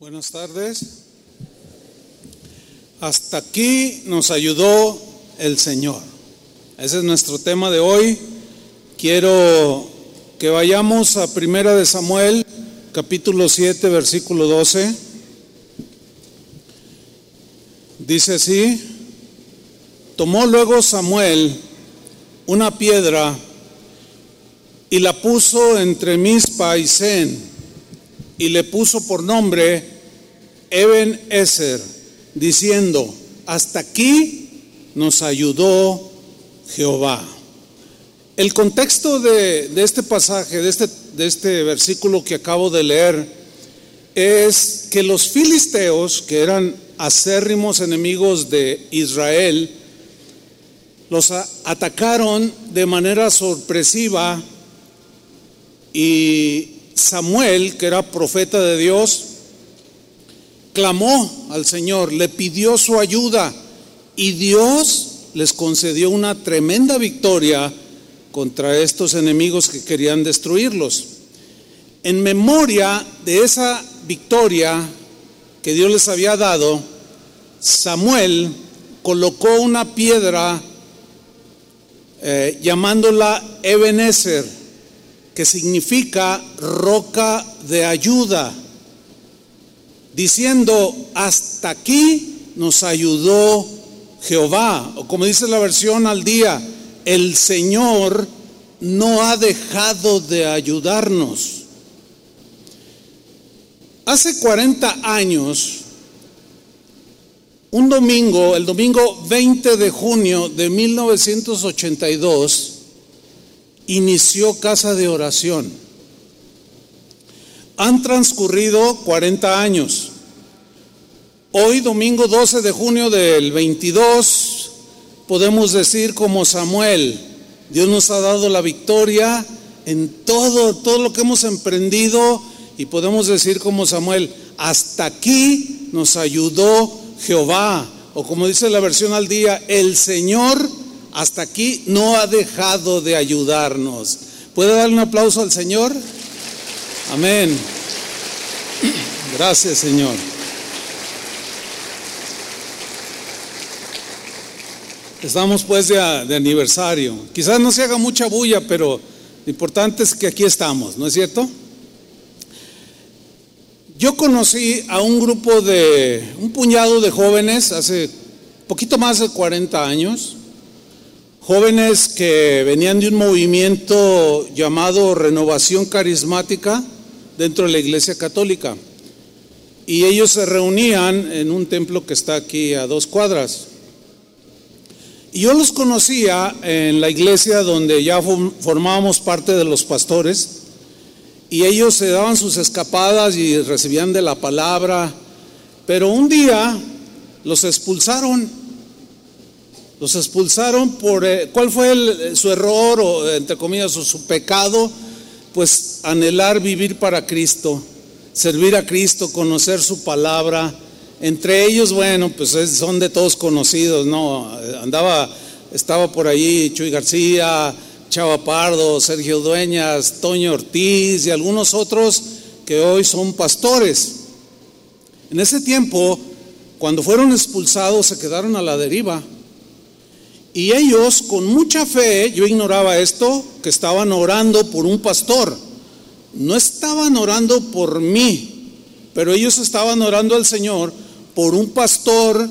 Buenas tardes. Hasta aquí nos ayudó el Señor. Ese es nuestro tema de hoy. Quiero que vayamos a Primera de Samuel, capítulo 7, versículo 12. Dice así: Tomó luego Samuel una piedra y la puso entre Mispa y y le puso por nombre Eben Eser, diciendo, hasta aquí nos ayudó Jehová. El contexto de, este pasaje, este, de este versículo que acabo de leer, es que los filisteos, que eran acérrimos enemigos de Israel, los atacaron de manera sorpresiva y Samuel, que era profeta de Dios, clamó al Señor, le pidió su ayuda y Dios les concedió una tremenda victoria contra estos enemigos que querían destruirlos. En memoria de esa victoria que Dios les había dado, Samuel colocó una piedra eh, llamándola Ebenezer, que significa roca de ayuda, diciendo, hasta aquí nos ayudó Jehová, o como dice la versión al día, el Señor no ha dejado de ayudarnos. Hace 40 años, un domingo, el domingo 20 de junio de 1982, inició Casa de Oración. Han transcurrido 40 años. Hoy, domingo 12 de junio del 22, podemos decir como Samuel, Dios nos ha dado la victoria en todo, todo lo que hemos emprendido y podemos decir como Samuel, hasta aquí nos ayudó Jehová, o como dice la versión al día, el Señor hasta aquí no ha dejado de ayudarnos. ¿Puede darle un aplauso al Señor? Amén. Gracias, Señor. Estamos pues de, de, aniversario. Quizás no se haga mucha bulla, pero lo importante es que aquí estamos, ¿no es cierto? Yo conocí a un grupo de, un puñado de jóvenes hace poquito más de 40 años, jóvenes que venían de un movimiento llamado Renovación Carismática dentro de la Iglesia Católica. Y ellos se reunían en un templo que está aquí a dos cuadras. Y yo los conocía en la iglesia donde ya formábamos parte de los pastores y ellos se daban sus escapadas y recibían de la palabra, pero un día los expulsaron. Los expulsaron por, eh, ¿cuál fue el, su error o entre comillas su pecado? Pues anhelar vivir para Cristo, servir a Cristo, conocer su palabra. Entre ellos, bueno, pues son de todos conocidos, ¿no? Andaba, estaba por ahí Chuy García, Chava Pardo, Sergio Dueñas, Toño Ortiz y algunos otros que hoy son pastores. En ese tiempo, cuando fueron expulsados, se quedaron a la deriva. Y ellos, con mucha fe, yo ignoraba esto, que estaban orando por un pastor. No estaban orando por mí, pero ellos estaban orando al Señor por un pastor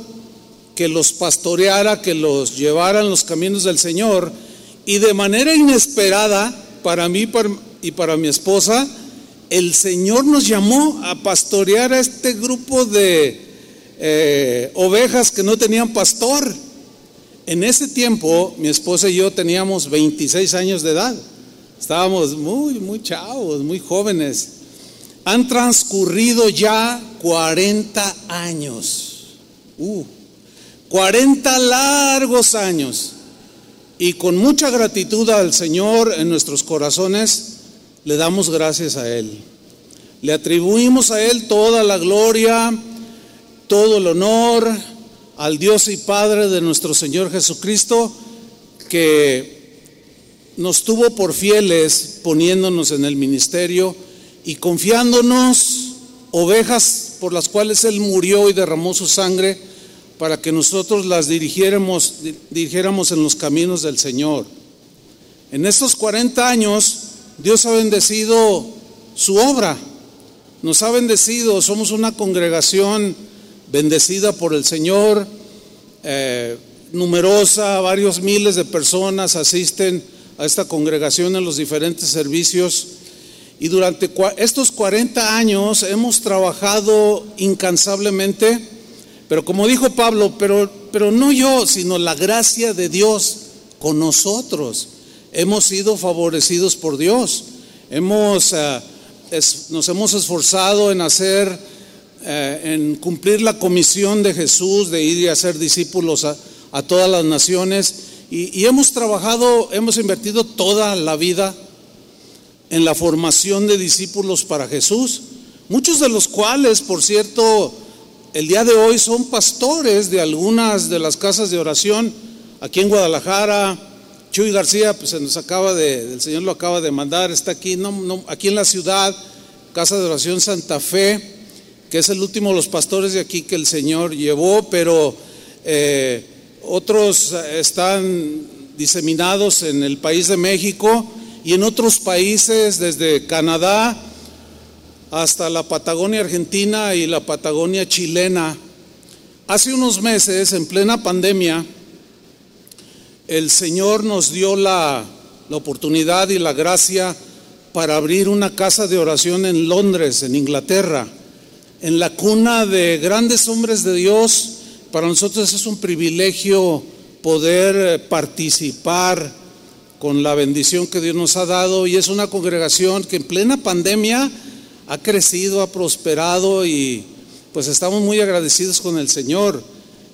que los pastoreara, que los llevara en los caminos del Señor y de manera inesperada, para mí y para mi esposa, el Señor nos llamó a pastorear a este grupo de eh, ovejas que no tenían pastor. En ese tiempo, mi esposa y yo teníamos 26 años de edad. Estábamos muy, muy chavos, muy jóvenes. Han transcurrido ya 40 años. Uh, 40 largos años. Y con mucha gratitud al Señor en nuestros corazones, le damos gracias a Él. Le atribuimos a Él toda la gloria, todo el honor al Dios y Padre de nuestro Señor Jesucristo, que nos tuvo por fieles poniéndonos en el ministerio y confiándonos ovejas por las cuales Él murió y derramó su sangre para que nosotros las dirigiéramos, dirigiéramos en los caminos del Señor. En estos 40 años, Dios ha bendecido su obra, nos ha bendecido, somos una congregación bendecida por el Señor, eh, numerosa, varios miles de personas asisten a esta congregación en los diferentes servicios. Y durante estos 40 años hemos trabajado incansablemente, pero como dijo Pablo, pero, pero no yo, sino la gracia de Dios con nosotros. Hemos sido favorecidos por Dios. Hemos, eh, nos hemos esforzado en hacer, eh, en cumplir la comisión de Jesús de ir y hacer discípulos a, a todas las naciones. Y, hemos trabajado, hemos invertido toda la vida en la formación de discípulos para Jesús, muchos de los cuales, por cierto, el día de hoy son pastores de algunas de las casas de oración aquí en Guadalajara. Chuy García, pues se nos acaba de, el Señor lo acaba de mandar, está aquí, no, no, aquí en la ciudad, Casa de Oración Santa Fe, que es el último de los pastores de aquí que el Señor llevó, pero eh, otros están diseminados en el país de México y en otros países, desde Canadá hasta la Patagonia Argentina y la Patagonia chilena. Hace unos meses, en plena pandemia, el Señor nos dio la, la oportunidad y la gracia para abrir una casa de oración en Londres, en Inglaterra, en la cuna de grandes hombres de Dios para nosotros es un privilegio poder eh, participar con la bendición que Dios nos ha dado y es una congregación que en plena pandemia ha crecido, ha prosperado y pues estamos muy agradecidos con el Señor.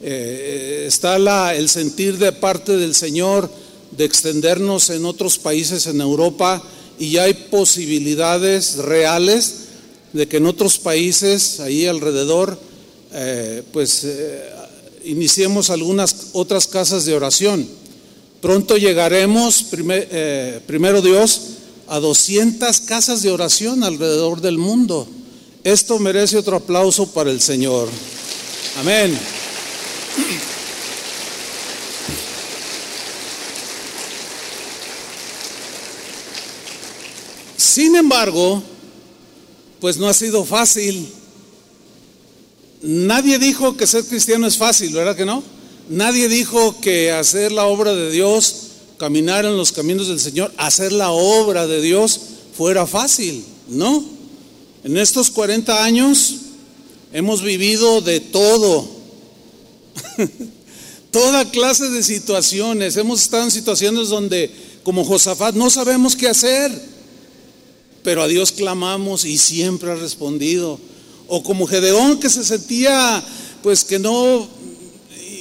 Eh, está la, el sentir de parte del Señor de extendernos en otros países en Europa y ya hay posibilidades reales de que en otros países ahí alrededor eh, pues iniciemos algunas otras casas de oración. Pronto llegaremos, eh, primero Dios, a 200 casas de oración alrededor del mundo. Esto merece otro aplauso para el Señor. Amén. Sin embargo, pues no ha sido fácil Nadie dijo que ser cristiano es fácil, ¿verdad que no? Nadie dijo que hacer la obra de Dios, caminar en los caminos del Señor, hacer la obra de Dios fuera fácil, ¿no? En estos 40 años hemos vivido de todo, toda clase de situaciones. Hemos estado en situaciones donde, como Josafat, no sabemos qué hacer, pero a Dios clamamos y siempre ha respondido o como Gedeón que se sentía pues que no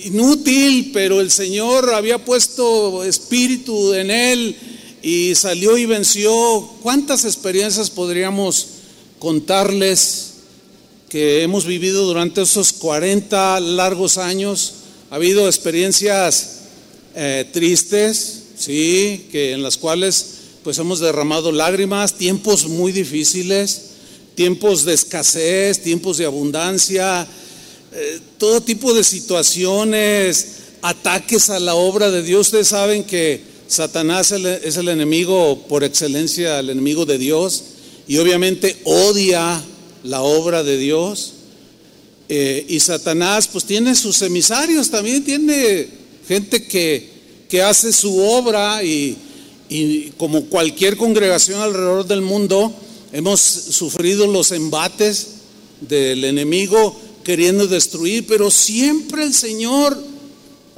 inútil, pero el Señor había puesto espíritu en él y salió y venció. ¿Cuántas experiencias podríamos contarles que hemos vivido durante esos 40 largos años? Ha habido experiencias eh, tristes, sí, que en las cuales pues hemos derramado lágrimas, tiempos muy difíciles tiempos de escasez, tiempos de abundancia, eh, todo tipo de situaciones, ataques a la obra de Dios. Ustedes saben que Satanás es el enemigo por excelencia, el enemigo de Dios, y obviamente odia la obra de Dios. Eh, y Satanás pues tiene sus emisarios, también tiene gente que, que hace su obra y, y como cualquier congregación alrededor del mundo, Hemos sufrido los embates del enemigo queriendo destruir, pero siempre el Señor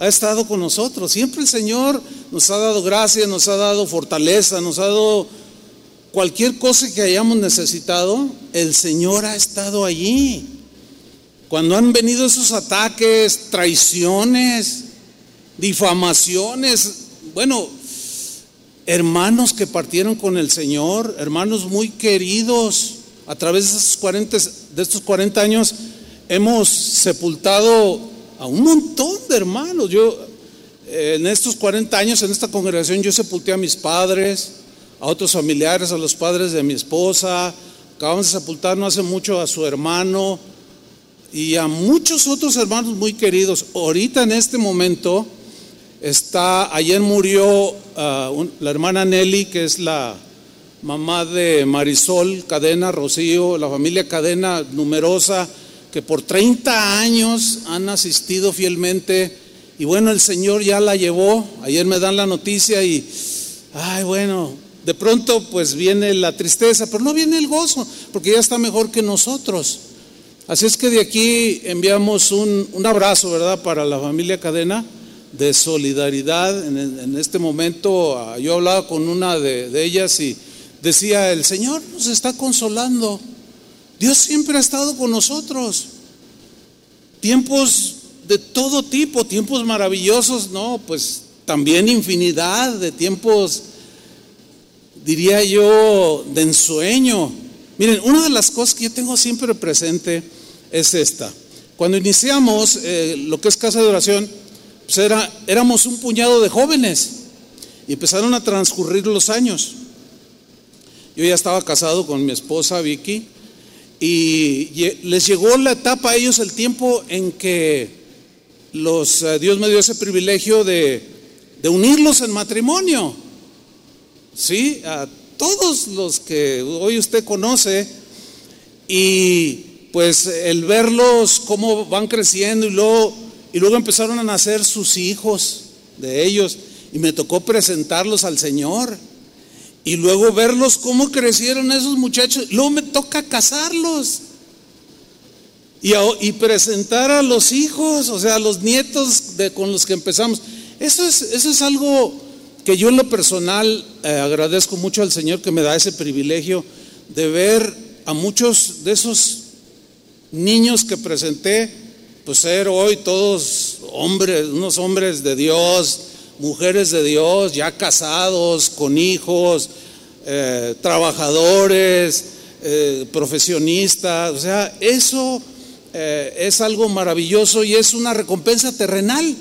ha estado con nosotros, siempre el Señor nos ha dado gracia, nos ha dado fortaleza, nos ha dado cualquier cosa que hayamos necesitado, el Señor ha estado allí. Cuando han venido esos ataques, traiciones, difamaciones, bueno, hermanos que partieron con el Señor, hermanos muy queridos. A través de estos 40, de estos 40 años hemos sepultado a un montón de hermanos. Yo, eh, en estos 40 años, en esta congregación, yo sepulté a mis padres, a otros familiares, a los padres de mi esposa. Acabamos de sepultar no hace mucho a su hermano, y a muchos otros hermanos muy queridos. Ahorita en este momento está, ayer murió ah, la hermana Nelly, que es la mamá de Marisol Cadena, Rocío, la familia Cadena numerosa, que por 30 años han asistido fielmente. Y bueno, el Señor ya la llevó. Ayer me dan la noticia y, ay, bueno, de pronto pues viene la tristeza, pero no viene el gozo, porque ya está mejor que nosotros. Así es que de aquí enviamos un, abrazo, ¿verdad?, para la familia Cadena de solidaridad. En, este momento ah, yo hablaba con una de, ellas y decía, el Señor nos está consolando. Dios siempre ha estado con nosotros. Tiempos de todo tipo, tiempos maravillosos, no, pues también infinidad de tiempos, diría yo, de ensueño. Miren, una de las cosas que yo tengo siempre presente es esta. Cuando iniciamos eh, lo que es casa de oración, era, éramos un puñado de jóvenes y empezaron a transcurrir los años. Yo ya estaba casado con mi esposa Vicky y les llegó la etapa a ellos el tiempo en que los, eh, Dios me dio ese privilegio de, de unirlos en matrimonio. Sí, a todos los que hoy usted conoce y pues el verlos cómo van creciendo y luego, y luego empezaron a nacer sus hijos de ellos y me tocó presentarlos al Señor. Y luego verlos cómo crecieron esos muchachos. Luego me toca casarlos. Y, presentar a los hijos, o sea, a los nietos de, con los que empezamos. Eso es, eso es algo que yo en lo personal eh, agradezco mucho al Señor que me da ese privilegio de ver a muchos de esos niños que presenté, pues ser hoy todos hombres, unos hombres de Dios, mujeres de Dios, ya casados, con hijos, eh, trabajadores, eh, profesionistas, o sea, eso eh, es algo maravilloso y es una recompensa terrenal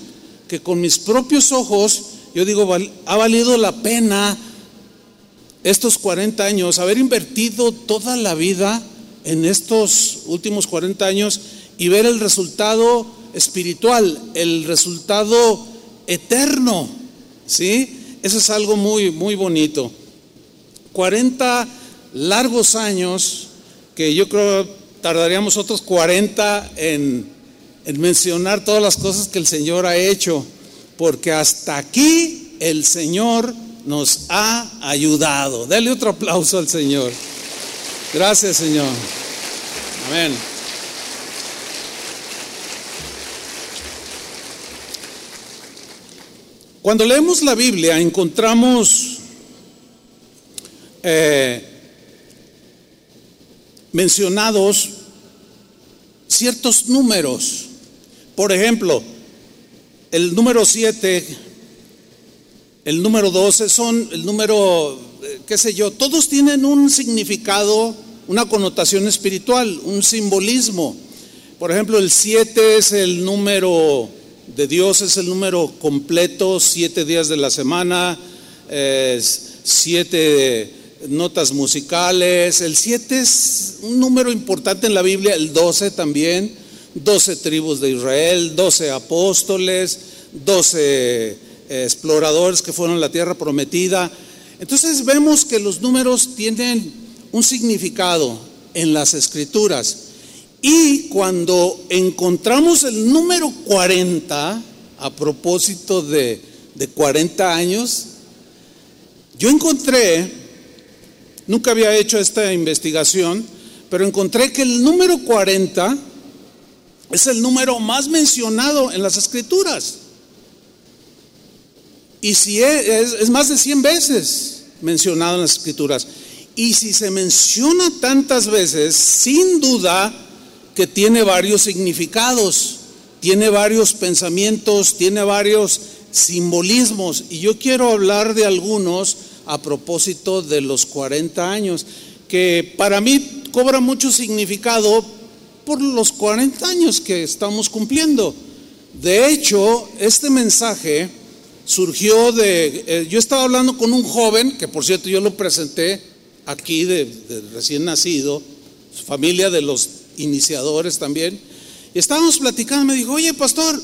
que con mis propios ojos, yo digo, ha valido la pena estos 40 años, haber invertido toda la vida en estos últimos 40 años y ver el resultado espiritual, el resultado eterno, ¿sí? Eso es algo muy, muy bonito. 40 largos años que yo creo tardaríamos otros 40 en, en mencionar todas las cosas que el Señor ha hecho, porque hasta aquí el Señor nos ha ayudado. Dale otro aplauso al Señor. Gracias, Señor. Amén. Cuando leemos la Biblia encontramos eh, mencionados ciertos números. Por ejemplo, el número 7, el número 12 son el número, eh, qué sé yo, todos tienen un significado una connotación espiritual, un simbolismo. Por ejemplo, el 7 es el número de Dios, es el número completo, siete días de la semana, siete notas musicales. El 7 es un número importante en la Biblia, el 12 también, 12 tribus de Israel, 12 apóstoles, 12 eh, exploradores que fueron a la tierra prometida. Entonces vemos que los números tienen un significado en las escrituras. Y cuando encontramos el número 40, a propósito de, de 40 años, yo encontré, nunca había hecho esta investigación, pero encontré que el número 40 es el número más mencionado en las escrituras. Y si es, más de 100 veces mencionado en las escrituras. Y si se menciona tantas veces, sin duda que tiene varios significados, tiene varios pensamientos, tiene varios simbolismos. Y yo quiero hablar de algunos a propósito de los 40 años, que para mí cobra mucho significado por los 40 años que estamos cumpliendo. De hecho, este mensaje surgió de, eh, yo estaba hablando con un joven, que por cierto yo lo presenté aquí de, recién nacido, familia de los iniciadores también, Y estábamos platicando, me dijo, oye, pastor,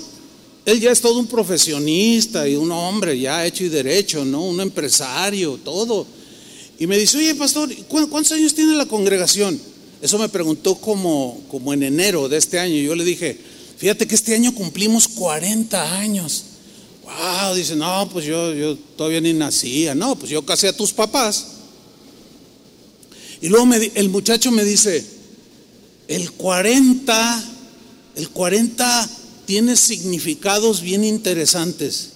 él ya es todo un profesionista y un hombre ya hecho y derecho, ¿no? Un empresario, todo. Y me dice, oye, pastor, ¿cuántos años tiene la congregación? Eso me preguntó como, como en enero de este año. Yo le dije, fíjate que este año cumplimos 40 años. Wow, dice, no, pues yo, yo todavía ni nacía. No, pues yo casé a tus papás. Y luego el muchacho me dice, el 40, el 40 tiene significados bien interesantes.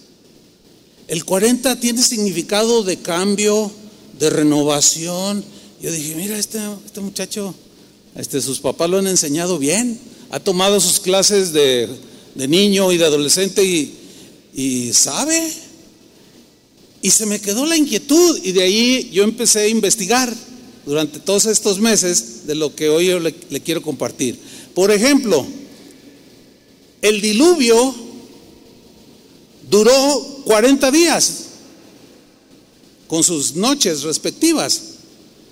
El 40 tiene significado de cambio, de renovación. Yo dije, mira, este, este muchacho, este, sus papás lo han enseñado bien. Ha tomado sus clases de, de niño y de adolescente y, y sabe. Y se me quedó la inquietud y de ahí yo empecé a investigar durante todos estos meses de lo que hoy yo le, le quiero compartir. Por ejemplo, el diluvio duró 40 días con sus noches respectivas.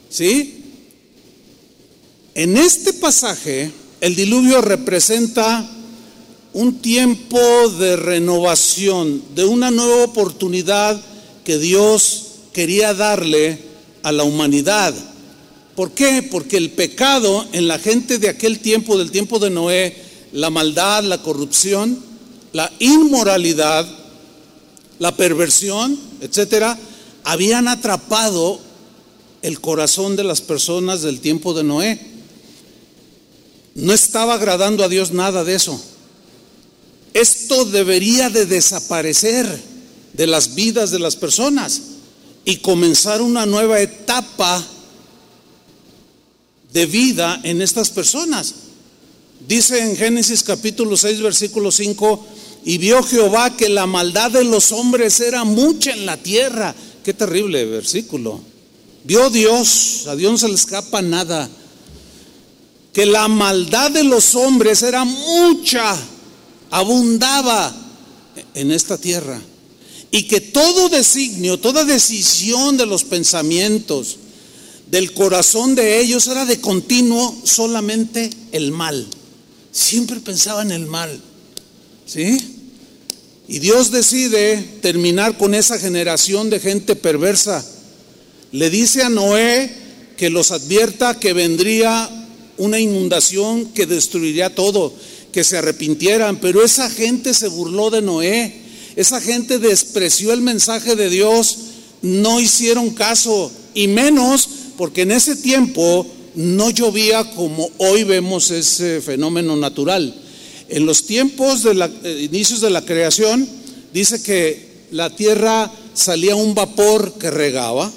¿Sí? En este pasaje, el diluvio representa un tiempo de renovación, de una nueva oportunidad que Dios quería darle a la humanidad. ¿Por qué? Porque el pecado en la gente de aquel tiempo, del tiempo de Noé, la maldad, la corrupción, la inmoralidad, la perversión, etcétera, habían atrapado el corazón de las personas del tiempo de Noé. No estaba agradando a Dios nada de eso. Esto debería de desaparecer de las vidas de las personas y comenzar una nueva etapa de vida en estas personas. Dice en Génesis capítulo 6, versículo 5, y vio Jehová que la maldad de los hombres era mucha en la tierra. Qué terrible versículo. Vio Dios, a Dios no se le escapa nada, que la maldad de los hombres era mucha, abundaba en esta tierra. Y que todo designio, toda decisión de los pensamientos, del corazón de ellos era de continuo solamente el mal. Siempre pensaba en el mal. ¿Sí? Y Dios decide terminar con esa generación de gente perversa. Le dice a Noé que los advierta que vendría una inundación que destruiría todo, que se arrepintieran, pero esa gente se burló de Noé, esa gente despreció el mensaje de Dios, no hicieron caso, y menos porque en ese tiempo no llovía como hoy vemos ese fenómeno natural. En los tiempos de los eh, inicios de la creación, dice que la tierra salía un vapor que regaba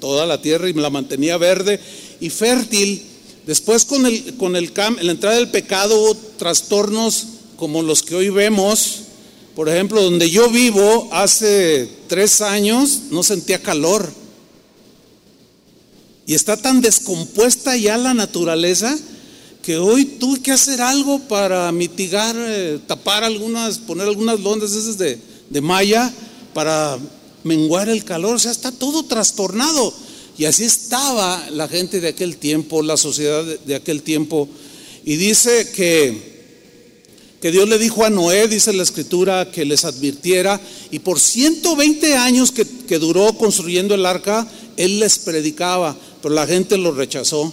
toda la tierra y la mantenía verde y fértil. Después con, el, con el, la entrada del pecado hubo trastornos como los que hoy vemos. Por ejemplo, donde yo vivo hace tres años no sentía calor y está tan descompuesta ya la naturaleza que hoy tuve que hacer algo para mitigar, eh, tapar algunas, poner algunas londas esas de, de malla para menguar el calor. O sea, está todo trastornado. Y así estaba la gente de aquel tiempo, la sociedad de, aquel tiempo. Y dice que, que Dios le dijo a Noé, dice la escritura, que les advirtiera. Y por 120 años que, que duró construyendo el arca, Él les predicaba pero la gente lo rechazó.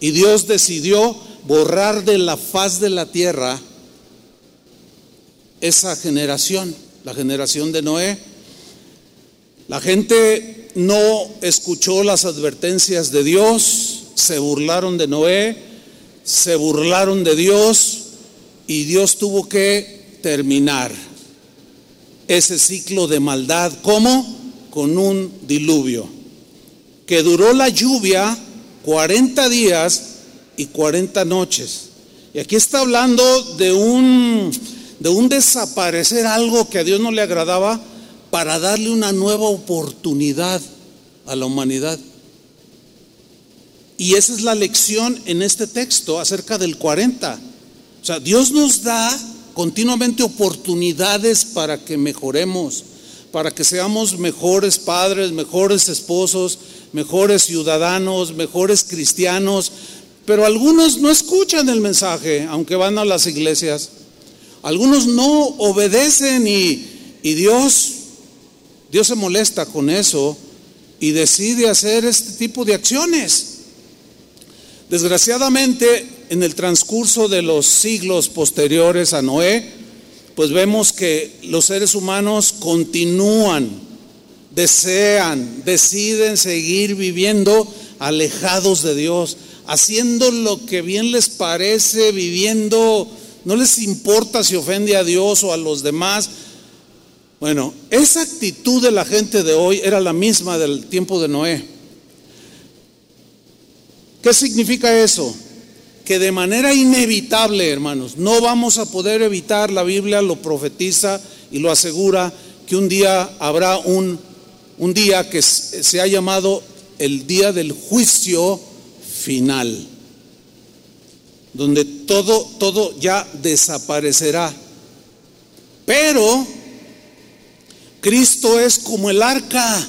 Y Dios decidió borrar de la faz de la tierra esa generación, la generación de Noé. La gente no escuchó las advertencias de Dios, se burlaron de Noé, se burlaron de Dios y Dios tuvo que terminar ese ciclo de maldad. ¿Cómo? Con un diluvio que duró la lluvia 40 días y 40 noches. Y aquí está hablando de un, de un desaparecer algo que a Dios no le agradaba para darle una nueva oportunidad a la humanidad. Y esa es la lección en este texto acerca del 40. O sea, Dios nos da continuamente oportunidades para que mejoremos, para que seamos mejores padres, mejores esposos, mejores ciudadanos, mejores cristianos, Pero algunos no escuchan el mensaje, aunque van a las iglesias. Algunos no obedecen y, y Dios, Dios se molesta con eso y decide hacer este tipo de acciones. Desgraciadamente, en el transcurso de los siglos posteriores a Noé, pues vemos que los seres humanos continúan, desean, deciden seguir viviendo alejados de Dios, haciendo lo que bien les parece, viviendo, no les importa si ofende a Dios o a los demás. Bueno, esa actitud de la gente de hoy era la misma del tiempo de Noé. ¿Qué significa eso? que de manera inevitable, hermanos, no vamos a poder evitar, la Biblia lo profetiza y lo asegura, que un día habrá un, un día que se ha llamado el día del juicio final, donde todo, todo ya desaparecerá. Pero Cristo es como el arca,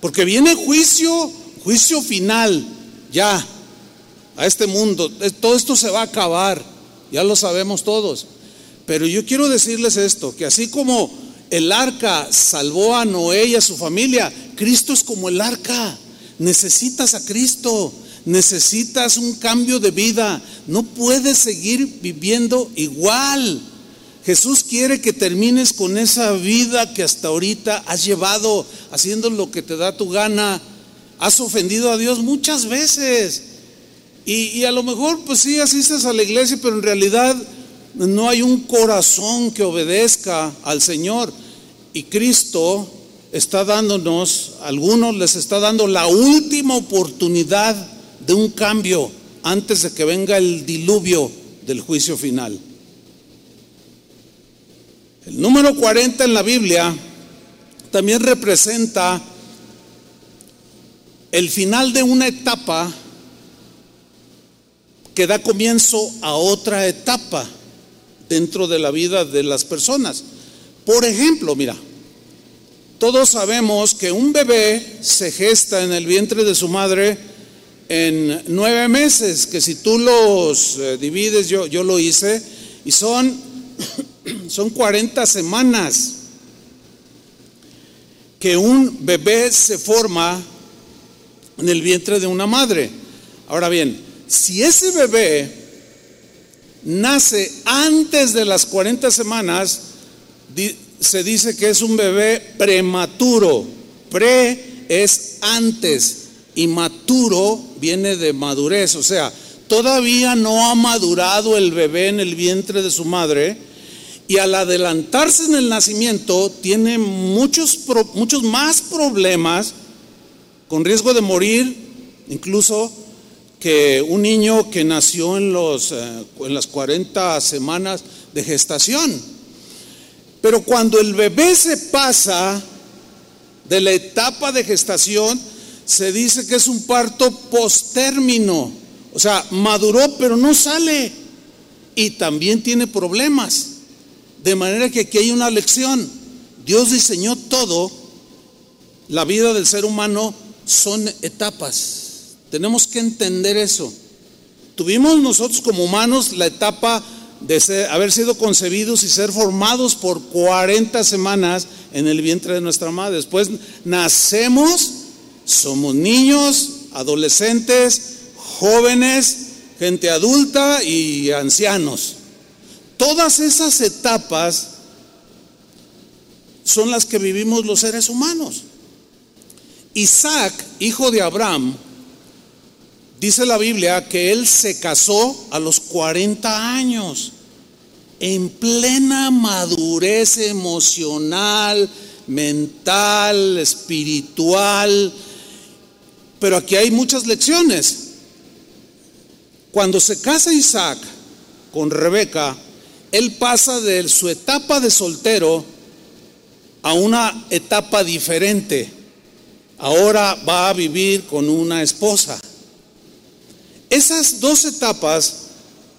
porque viene juicio, juicio final, ya a este mundo. Todo esto se va a acabar, ya lo sabemos todos. Pero yo quiero decirles esto, que así como el arca salvó a Noé y a su familia, Cristo es como el arca. Necesitas a Cristo, necesitas un cambio de vida. No puedes seguir viviendo igual. Jesús quiere que termines con esa vida que hasta ahorita has llevado haciendo lo que te da tu gana. Has ofendido a Dios muchas veces. Y, a lo mejor, pues sí, asistes a la iglesia, pero en realidad no hay un corazón que obedezca al Señor. Y Cristo está dándonos, algunos les está dando la última oportunidad de un cambio antes de que venga el diluvio del juicio final. El número 40 en la Biblia también representa el final de una etapa que da comienzo a otra etapa dentro de la vida de las personas. Por ejemplo, mira, todos sabemos que un bebé se gesta en el vientre de su madre en nueve meses, que si tú los eh, divides, yo, yo lo hice, y son, son 40 semanas que un bebé se forma en el vientre de una madre. Ahora bien, si ese bebé nace antes de las 40 semanas, se dice que es un bebé prematuro. Pre es antes y maturo viene de madurez, o sea, todavía no ha madurado el bebé en el vientre de su madre y al adelantarse en el nacimiento tiene muchos, muchos más problemas con riesgo de morir, incluso que un niño que nació en, los, eh, en las 40 semanas de gestación. Pero cuando el bebé se pasa de la etapa de gestación, se dice que es un parto postérmino. O sea, maduró pero no sale. Y también tiene problemas. De manera que aquí hay una lección. Dios diseñó todo. La vida del ser humano son etapas. Tenemos que entender eso. Tuvimos nosotros como humanos la etapa de haber sido concebidos y ser formados por 40 semanas en el vientre de nuestra madre. Después nacemos, somos niños, adolescentes, jóvenes, gente adulta y ancianos. Todas esas etapas son las que vivimos los seres humanos. Isaac, hijo de Abraham, Dice la Biblia que él se casó a los 40 años, en plena madurez emocional, mental, espiritual. Pero aquí hay muchas lecciones. Cuando se casa Isaac con Rebeca, él pasa de su etapa de soltero a una etapa diferente. Ahora va a vivir con una esposa. Esas dos etapas,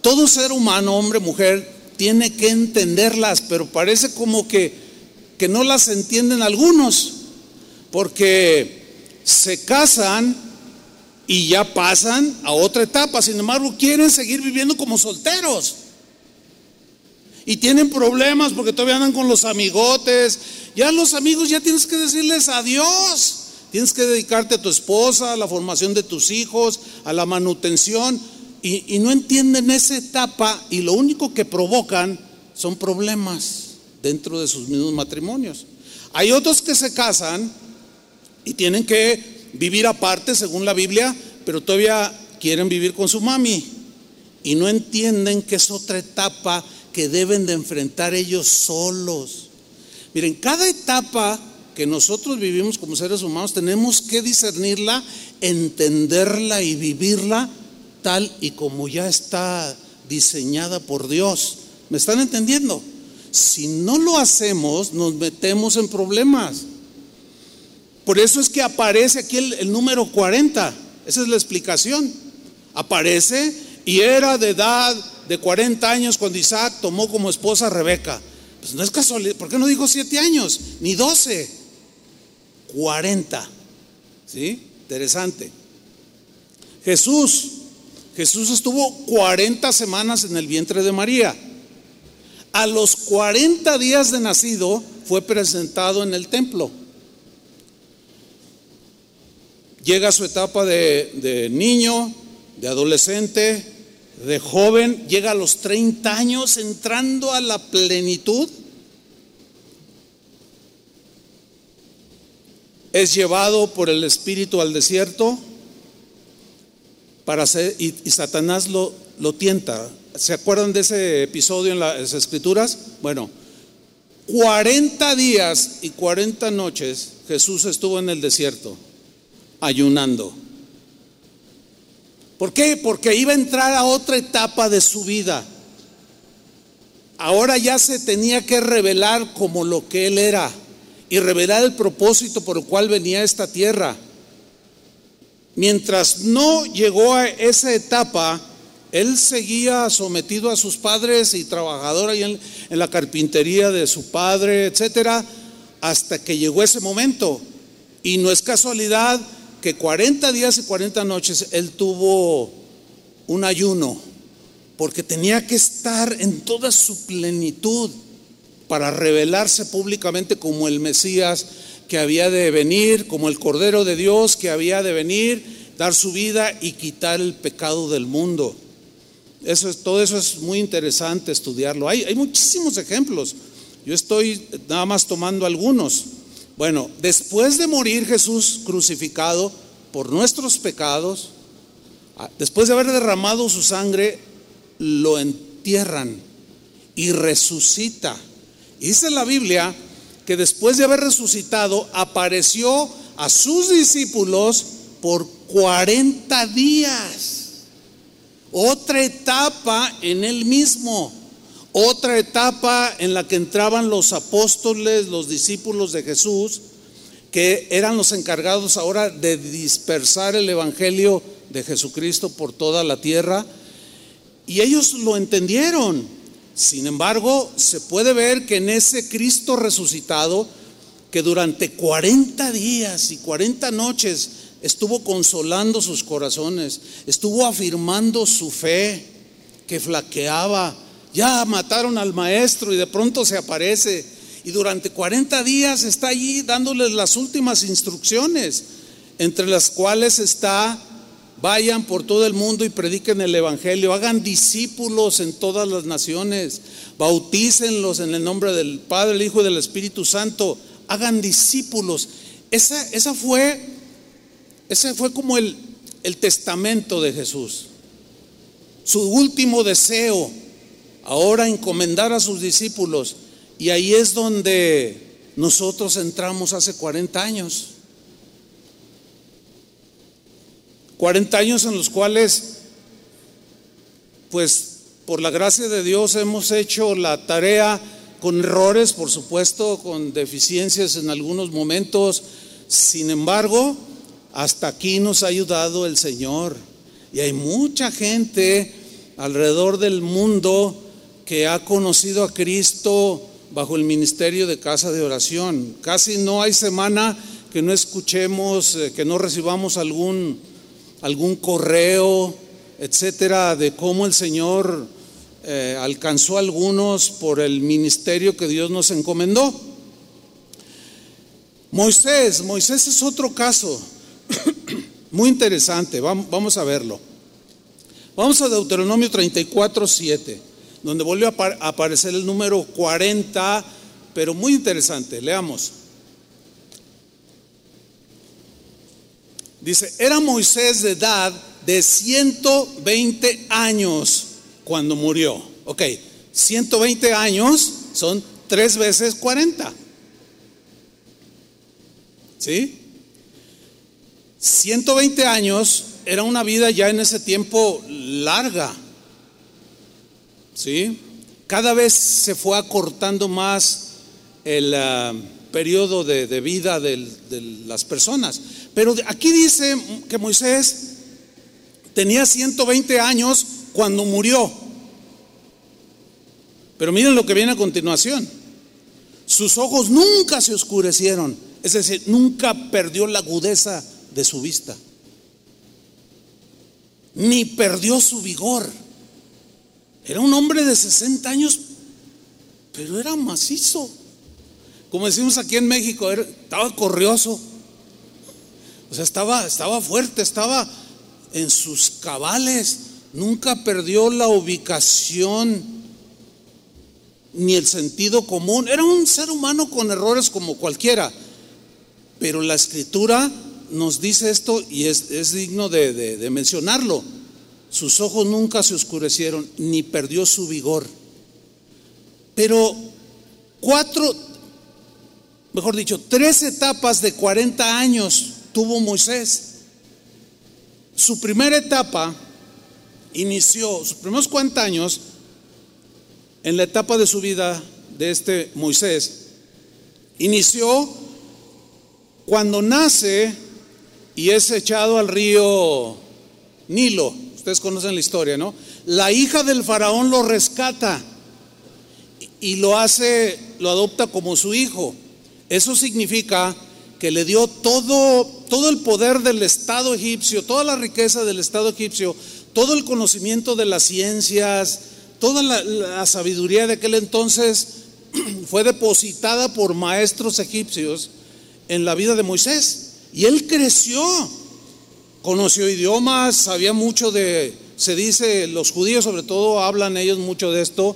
todo ser humano, hombre, mujer, tiene que entenderlas, pero parece como que, que no las entienden algunos, porque se casan y ya pasan a otra etapa. Sin embargo, quieren seguir viviendo como solteros. Y tienen problemas porque todavía andan con los amigotes. Ya los amigos ya tienes que decirles adiós. Tienes que dedicarte a tu esposa, a la formación de tus hijos, a la manutención. Y, no entienden esa etapa y lo único que provocan son problemas dentro de sus mismos matrimonios. Hay otros que se casan y tienen que vivir aparte según la Biblia, pero todavía quieren vivir con su mami y no entienden que es otra etapa que deben de enfrentar ellos solos. Miren, cada etapa que nosotros vivimos como seres humanos tenemos que discernirla, entenderla y vivirla tal y como ya está diseñada por Dios. ¿Me están entendiendo? Si no lo hacemos, nos metemos en problemas. Por eso es que aparece aquí el, número 40. Esa es la explicación. Aparece y era de edad de 40 años cuando Isaac tomó como esposa a Rebeca. Pues no es casualidad. ¿Por qué no dijo 7 años? Ni 12. 40. ¿Sí? Interesante. Jesús. Jesús estuvo 40 semanas en el vientre de María. A los 40 días de nacido fue presentado en el templo. llega a su etapa de, niño, de adolescente, de joven, llega a los 30 años entrando a la plenitud. Es llevado por el Espíritu al desierto para hacer, y, Satanás lo, lo tienta. ¿Se acuerdan de ese episodio en las escrituras? Bueno, 40 días y 40 noches Jesús estuvo en el desierto ayunando. ¿Por qué? Porque iba a entrar a otra etapa de su vida. Ahora ya se tenía que revelar como lo que él era y revelar el propósito por el cual venía esta tierra. Mientras no llegó a esa etapa, él seguía sometido a sus padres y trabajador ahí en, en la carpintería de su padre, etcétera, hasta que llegó ese momento. Y no es casualidad que 40 días y 40 noches él tuvo un ayuno, porque tenía que estar en toda su plenitud para revelarse públicamente como el Mesías que había de venir, como el Cordero de Dios que había de venir, dar su vida y quitar el pecado del mundo. Eso es, todo eso es muy interesante estudiarlo. Hay, hay muchísimos ejemplos. Yo estoy nada más tomando algunos. Bueno, después de morir Jesús crucificado por nuestros pecados, ah, después de haber derramado su sangre, lo entierran y resucita. Dice la Biblia que después de haber resucitado, apareció a sus discípulos por 40 días. Otra etapa en él mismo. Otra etapa en la que entraban los apóstoles, los discípulos de Jesús, que eran los encargados ahora de dispersar el Evangelio de Jesucristo por toda la tierra. Y ellos lo entendieron. Sin embargo, se puede ver que en ese Cristo resucitado, que durante 40 días y 40 noches estuvo consolando sus corazones, estuvo afirmando su fe, que flaqueaba, ya mataron al maestro y de pronto se aparece. Y durante 40 días está allí dándoles las últimas instrucciones, entre las cuales está, vayan por todo el mundo y prediquen el Evangelio, hagan discípulos en todas las naciones, bautícenlos en el nombre del Padre, el Hijo y del Espíritu Santo, hagan discípulos. Esa, esa fue, ese fue como el, el testamento de Jesús, su último deseo ahora encomendar a sus discípulos. Y ahí es donde nosotros entramos hace 40 años. 40 años en los cuales, pues por la gracia de Dios hemos hecho la tarea con errores, por supuesto, con deficiencias en algunos momentos. Sin embargo, hasta aquí nos ha ayudado el Señor. Y hay mucha gente alrededor del mundo que ha conocido a Cristo bajo el ministerio de casa de oración. Casi no hay semana que no escuchemos, eh, que no recibamos algún algún correo, etcétera, de cómo el Señor eh, alcanzó a algunos por el ministerio que Dios nos encomendó. Moisés, Moisés es otro caso muy interesante, vamos a verlo. Vamos a Deuteronomio 34, 7, donde vuelve a aparecer el número 40, pero muy interesante, leamos. Dice, era Moisés de edad de 120 años cuando murió. Ok, 120 años son tres veces 40. ¿Sí? 120 años era una vida ya en ese tiempo larga. ¿Sí? Cada vez se fue acortando más el ah, periodo de, vida de las personas. Pero aquí dice que Moisés tenía 120 años cuando murió. Pero miren lo que viene a continuación. Sus ojos nunca se oscurecieron, es decir, nunca perdió la agudeza de su vista, ni perdió su vigor. Era un hombre de 60 años, pero era macizo. Como decimos aquí en México, estaba corrioso. O sea, estaba, estaba fuerte, estaba en sus cabales. Nunca perdió la ubicación ni el sentido común. Era un ser humano con errores como cualquiera. Pero la escritura nos dice esto y es, digno de, de mencionarlo. Sus ojos nunca se oscurecieron ni perdió su vigor. Pero cuatro, mejor dicho, tres etapas de 40 años tuvo Moisés. Su primera etapa inició, sus primeros 40 años, en la etapa de su vida de este Moisés, inició cuando nace y es echado al río Nilo. Ustedes conocen la historia, ¿no? La hija del faraón lo rescata y lo hace, lo adopta como su hijo. Eso significa que le dio todo, todo el poder del Estado egipcio, toda la riqueza del Estado egipcio, todo el conocimiento de las ciencias, toda la, sabiduría de aquel entonces fue depositada por maestros egipcios en la vida de Moisés. Y él creció, conoció idiomas, sabía mucho de, se dice, los judíos sobre todo hablan ellos mucho de esto,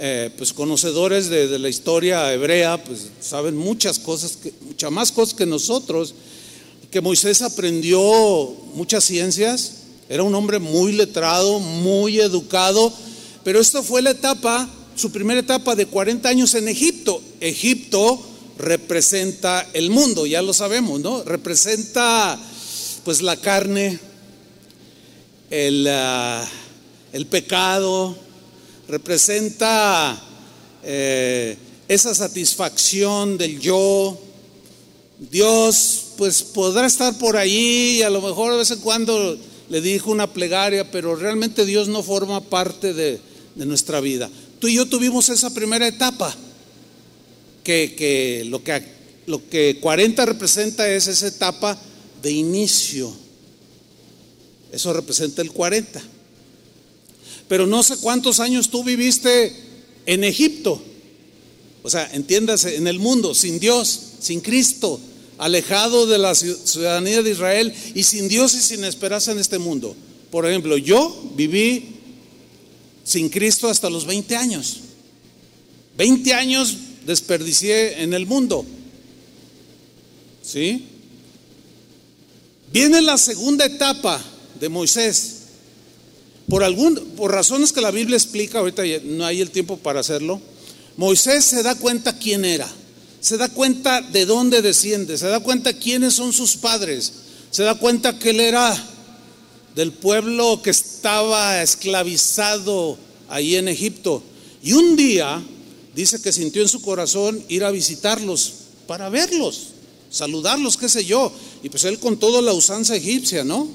eh, pues conocedores de, la historia hebrea, pues saben muchas cosas, muchas más cosas que nosotros, que Moisés aprendió muchas ciencias, era un hombre muy letrado, muy educado, pero esta fue la etapa, su primera etapa de 40 años en Egipto. Egipto representa el mundo, ya lo sabemos, ¿no? Representa pues la carne, el, ah, el pecado, representa eh, esa satisfacción del yo. Dios pues podrá estar por ahí y a lo mejor de vez en cuando le dijo una plegaria, pero realmente Dios no forma parte de, nuestra vida. Tú y yo tuvimos esa primera etapa, que, lo que lo que 40 representa es esa etapa de inicio. Eso representa el 40 pero no sé cuántos años tú viviste en Egipto. O sea, entiéndase, en el mundo, sin Dios, sin Cristo, alejado de la ciudadanía de Israel y sin Dios y sin esperanza en este mundo. Por ejemplo, yo viví sin Cristo hasta los 20 años. 20 años desperdicié en el mundo. ¿Sí? Viene la segunda etapa de Moisés. Por, algún, por razones que la Biblia explica, ahorita no hay el tiempo para hacerlo, Moisés se da cuenta quién era, se da cuenta de dónde desciende, se da cuenta quiénes son sus padres, se da cuenta que él era del pueblo que estaba esclavizado ahí en Egipto. Y un día dice que sintió en su corazón ir a visitarlos para verlos, saludarlos, qué sé yo. Y pues él con toda la usanza egipcia, ¿no?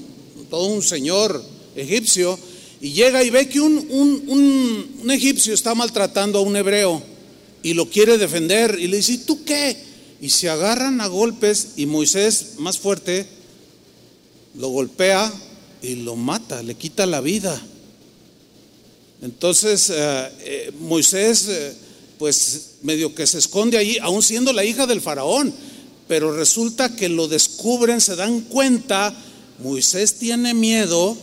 Todo un señor egipcio y llega y ve que un, egipcio está maltratando a un hebreo y lo quiere defender y le dice, ¿y tú qué? Y se agarran a golpes y Moisés, más fuerte, lo golpea y lo mata, le quita la vida. Entonces eh, eh, Moisés, eh, pues medio que se esconde allí, aún siendo la hija del faraón, pero resulta que lo descubren, se dan cuenta, Moisés tiene miedo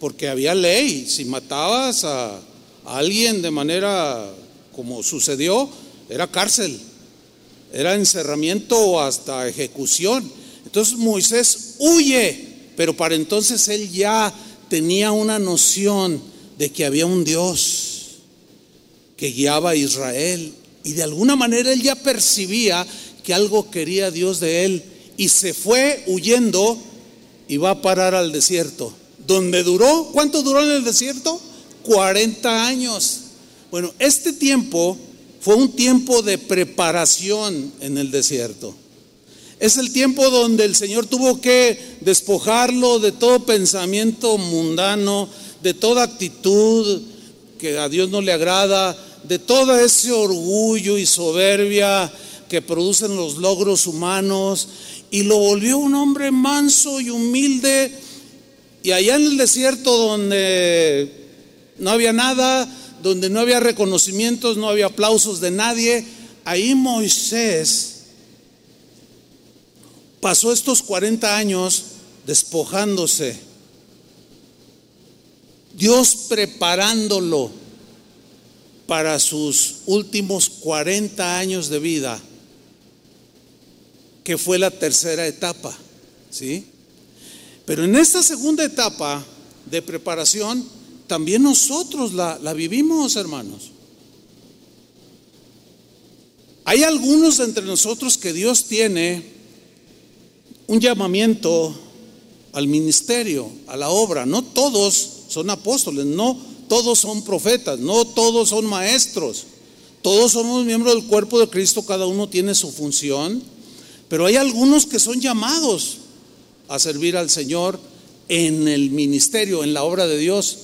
porque había ley, si matabas a, alguien de manera como sucedió, era cárcel, era encerramiento o hasta ejecución. Entonces Moisés huye, pero para entonces él ya tenía una noción de que había un Dios que guiaba a Israel y de alguna manera él ya percibía que algo quería Dios de él y se fue huyendo y va a parar al desierto. Donde duró, ¿cuánto duró en el desierto? 40 años. Bueno, este tiempo fue un tiempo de preparación en el desierto. Es el tiempo donde el Señor tuvo que despojarlo de todo pensamiento mundano, de toda actitud que a Dios no le agrada, de todo ese orgullo y soberbia que producen los logros humanos, y lo volvió un hombre manso y humilde, y allá en el desierto donde no había nada, donde no había reconocimientos, no había aplausos de nadie, ahí Moisés pasó estos 40 años despojándose Dios preparándolo para sus últimos 40 años de vida, que fue la tercera etapa, ¿sí? Pero en esta segunda etapa de preparación, también nosotros la, la vivimos, hermanos. Hay algunos entre nosotros que Dios tiene un llamamiento al ministerio, a la obra, no todos son apóstoles, no todos son profetas, no todos son maestros. Todos somos miembros del cuerpo de Cristo, cada uno tiene su función, pero hay algunos que son llamados a servir al Señor en el ministerio, en la obra de Dios.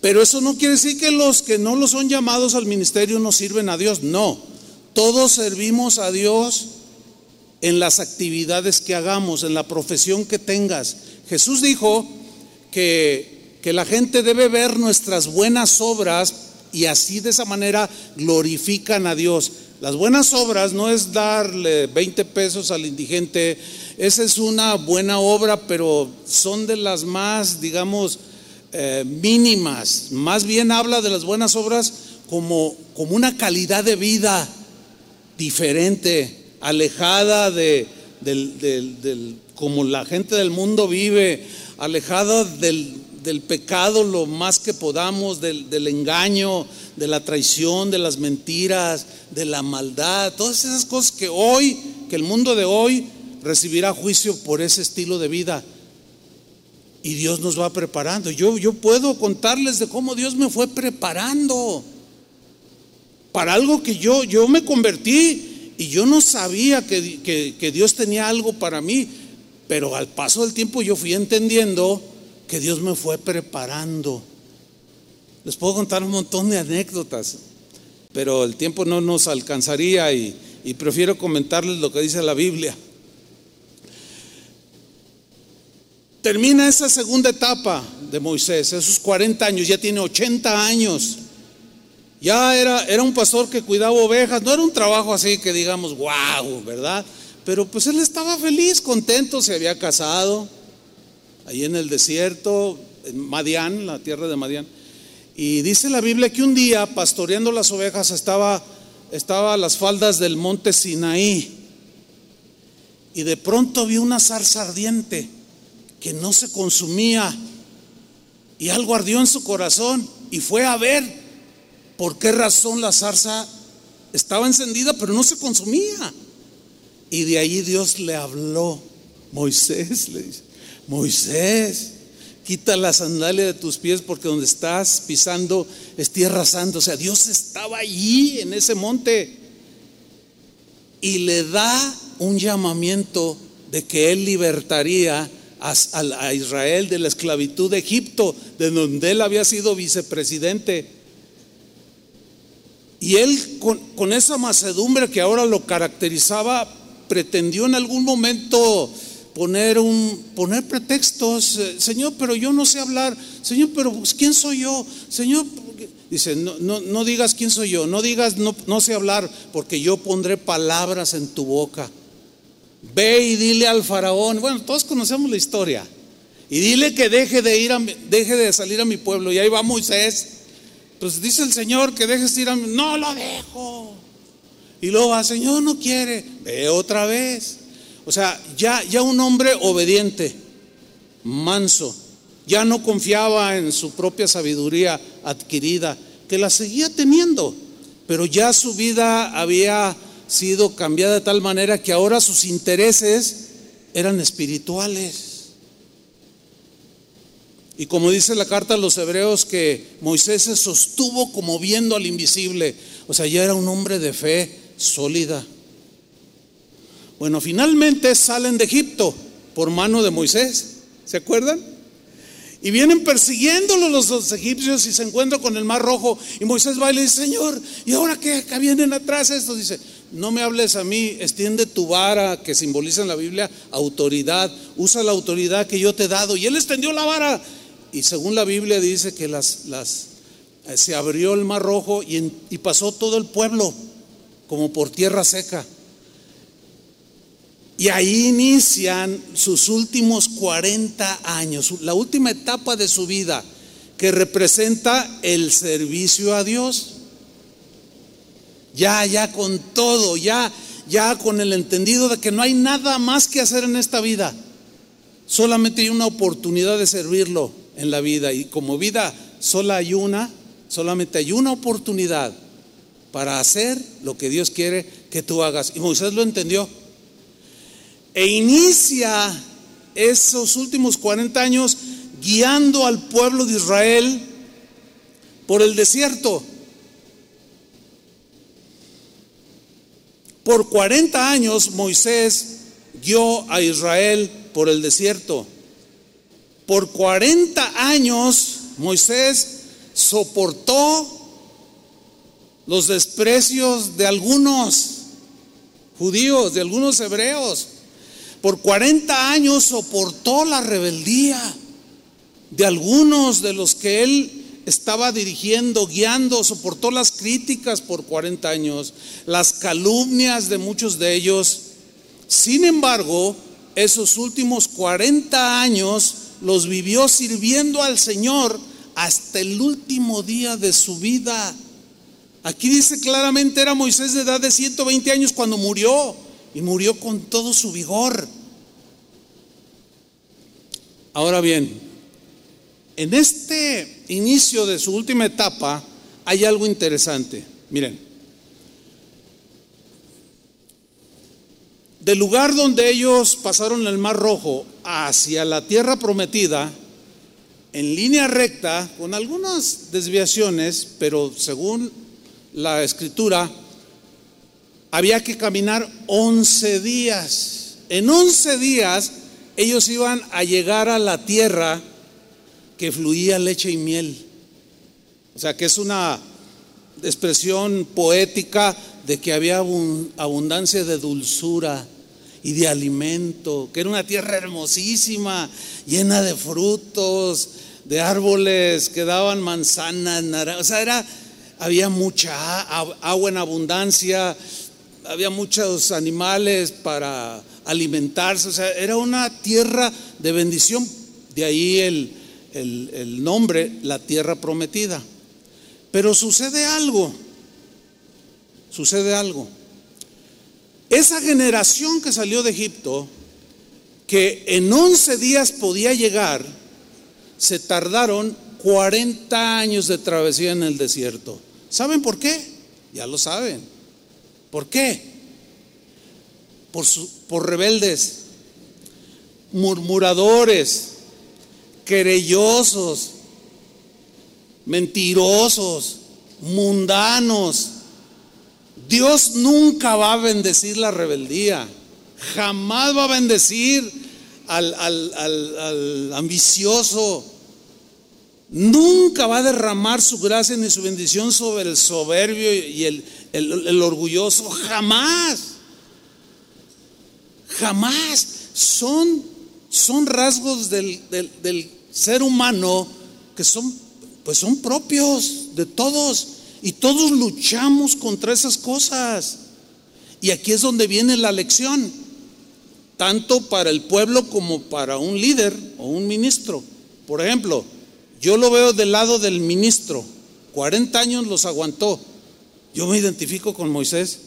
Pero eso no quiere decir que los que no lo son llamados al ministerio no sirven a Dios, no. Todos servimos a Dios en las actividades que hagamos, en la profesión que tengas. Jesús dijo que que la gente debe ver nuestras buenas obras y así de esa manera glorifican a Dios. Las buenas obras no es darle 20 pesos al indigente, esa es una buena obra, pero son de las más, digamos, eh, mínimas. Más bien habla de las buenas obras como, como una calidad de vida diferente, alejada de, del, como la gente del mundo vive, alejada del, del pecado lo más que podamos, del, engaño, de la traición, de las mentiras, de la maldad, todas esas cosas que hoy, que el mundo de hoy recibirá juicio por ese estilo de vida. Y Dios nos va preparando. Yo, yo puedo contarles de cómo Dios me fue preparando para algo que yo, yo me convertí y yo no sabía que, que Dios tenía algo para mí, pero al paso del tiempo yo fui entendiendo que Dios me fue preparando. Les puedo contar un montón de anécdotas, pero el tiempo no nos alcanzaría y, prefiero comentarles lo que dice la Biblia. Termina esa segunda etapa de Moisés, esos 40 años, ya tiene 80 años. Ya era, era un pastor que cuidaba ovejas, no era un trabajo así que digamos, wow, ¿verdad? Pero pues él estaba feliz, contento, se había casado, ahí en el desierto, en Madián, la tierra de Madián. Y dice la Biblia que un día, pastoreando las ovejas, estaba, estaba a las faldas del monte Sinaí. Y de pronto vio una zarza ardiente que no se consumía. Y algo ardió en su corazón. Y fue a ver por qué razón la zarza estaba encendida, pero no se consumía. Y de ahí Dios le habló. Moisés le dice, Moisés, quita la sandalia de tus pies porque donde estás pisando es tierra. O sea, Dios estaba allí en ese monte y le da un llamamiento de que él libertaría a, Israel de la esclavitud de Egipto, de donde él había sido vicepresidente. Y él con, con esa macedumbre que ahora lo caracterizaba, pretendió en algún momento poner un poner pretextos, eh, Señor, pero yo no sé hablar, Señor, pero quién soy yo, Señor, dice, no, no, no digas quién soy yo, no digas no, no sé hablar, porque yo pondré palabras en tu boca. Ve y dile al faraón, bueno, todos conocemos la historia. Y dile que deje de ir a, deje de salir a mi pueblo. Y ahí va Moisés. Pues dice el Señor que dejes de ir a mi, no lo dejo. Y luego va, Señor no quiere, ve otra vez. O sea, ya, ya un hombre obediente, manso, ya no confiaba en su propia sabiduría adquirida, que la seguía teniendo, pero ya su vida había sido cambiada de tal manera que ahora sus intereses eran espirituales. Y como dice la carta a los hebreos, que Moisés se sostuvo como viendo al invisible. O sea, ya era un hombre de fe sólida. Bueno, finalmente salen de Egipto por mano de Moisés. ¿Se acuerdan? Y vienen persiguiéndolo los, egipcios y se encuentran con el mar rojo. Y Moisés va y le dice, Señor, ¿y ahora qué? Acá vienen atrás estos. Dice, no me hables a mí, extiende tu vara que simboliza en la Biblia autoridad. Usa la autoridad que yo te he dado. Y él extendió la vara y según la Biblia dice que las, las, eh, se abrió el mar rojo y, y pasó todo el pueblo como por tierra seca. Y ahí inician sus últimos 40 años, la última etapa de su vida, que representa el servicio a Dios. Ya, ya con todo, ya, ya con el entendido de que no hay nada más que hacer en esta vida. Solamente hay una oportunidad de servirlo en la vida y como vida solo hay una, solamente hay una oportunidad para hacer lo que Dios quiere que tú hagas. Y Moisés lo entendió. E inicia esos últimos 40 años guiando al pueblo de Israel por el desierto. Por 40 años Moisés guió a Israel por el desierto. Por 40 años Moisés soportó los desprecios de algunos judíos, de algunos hebreos. Por 40 años soportó la rebeldía de algunos de los que él estaba dirigiendo, guiando, soportó las críticas por 40 años, las calumnias de muchos de ellos. Sin embargo, esos últimos 40 años los vivió sirviendo al Señor hasta el último día de su vida. Aquí dice claramente era Moisés de edad de 120 años cuando murió y murió con todo su vigor. Ahora bien, en este inicio de su última etapa hay algo interesante. Miren, del lugar donde ellos pasaron el Mar Rojo hacia la tierra prometida, en línea recta, con algunas desviaciones, pero según la escritura, había que caminar 11 días. En 11 días ellos iban a llegar a la tierra que fluía leche y miel. O sea, que es una expresión poética de que había abundancia de dulzura y de alimento, que era una tierra hermosísima, llena de frutos, de árboles que daban manzanas, naranjas, o sea, era, había mucha agua en abundancia, había muchos animales para alimentarse, o sea, era una tierra de bendición, de ahí el, el nombre, la tierra prometida. Pero sucede algo, sucede algo. Esa generación que salió de Egipto, que en 11 días podía llegar, se tardaron 40 años de travesía en el desierto. ¿Saben por qué? Ya lo saben. ¿Por qué? Por, por rebeldes, murmuradores, querellosos, mentirosos, mundanos, Dios nunca va a bendecir la rebeldía, jamás va a bendecir al, ambicioso, nunca va a derramar su gracia ni su bendición sobre el soberbio y el, el orgulloso, jamás, jamás. Son son rasgos del, del ser humano que son, pues son propios de todos y todos luchamos contra esas cosas. Y aquí es donde viene la lección, tanto para el pueblo como para un líder o un ministro. Por ejemplo, yo lo veo del lado del ministro, 40 años los aguantó. Yo me identifico con Moisés.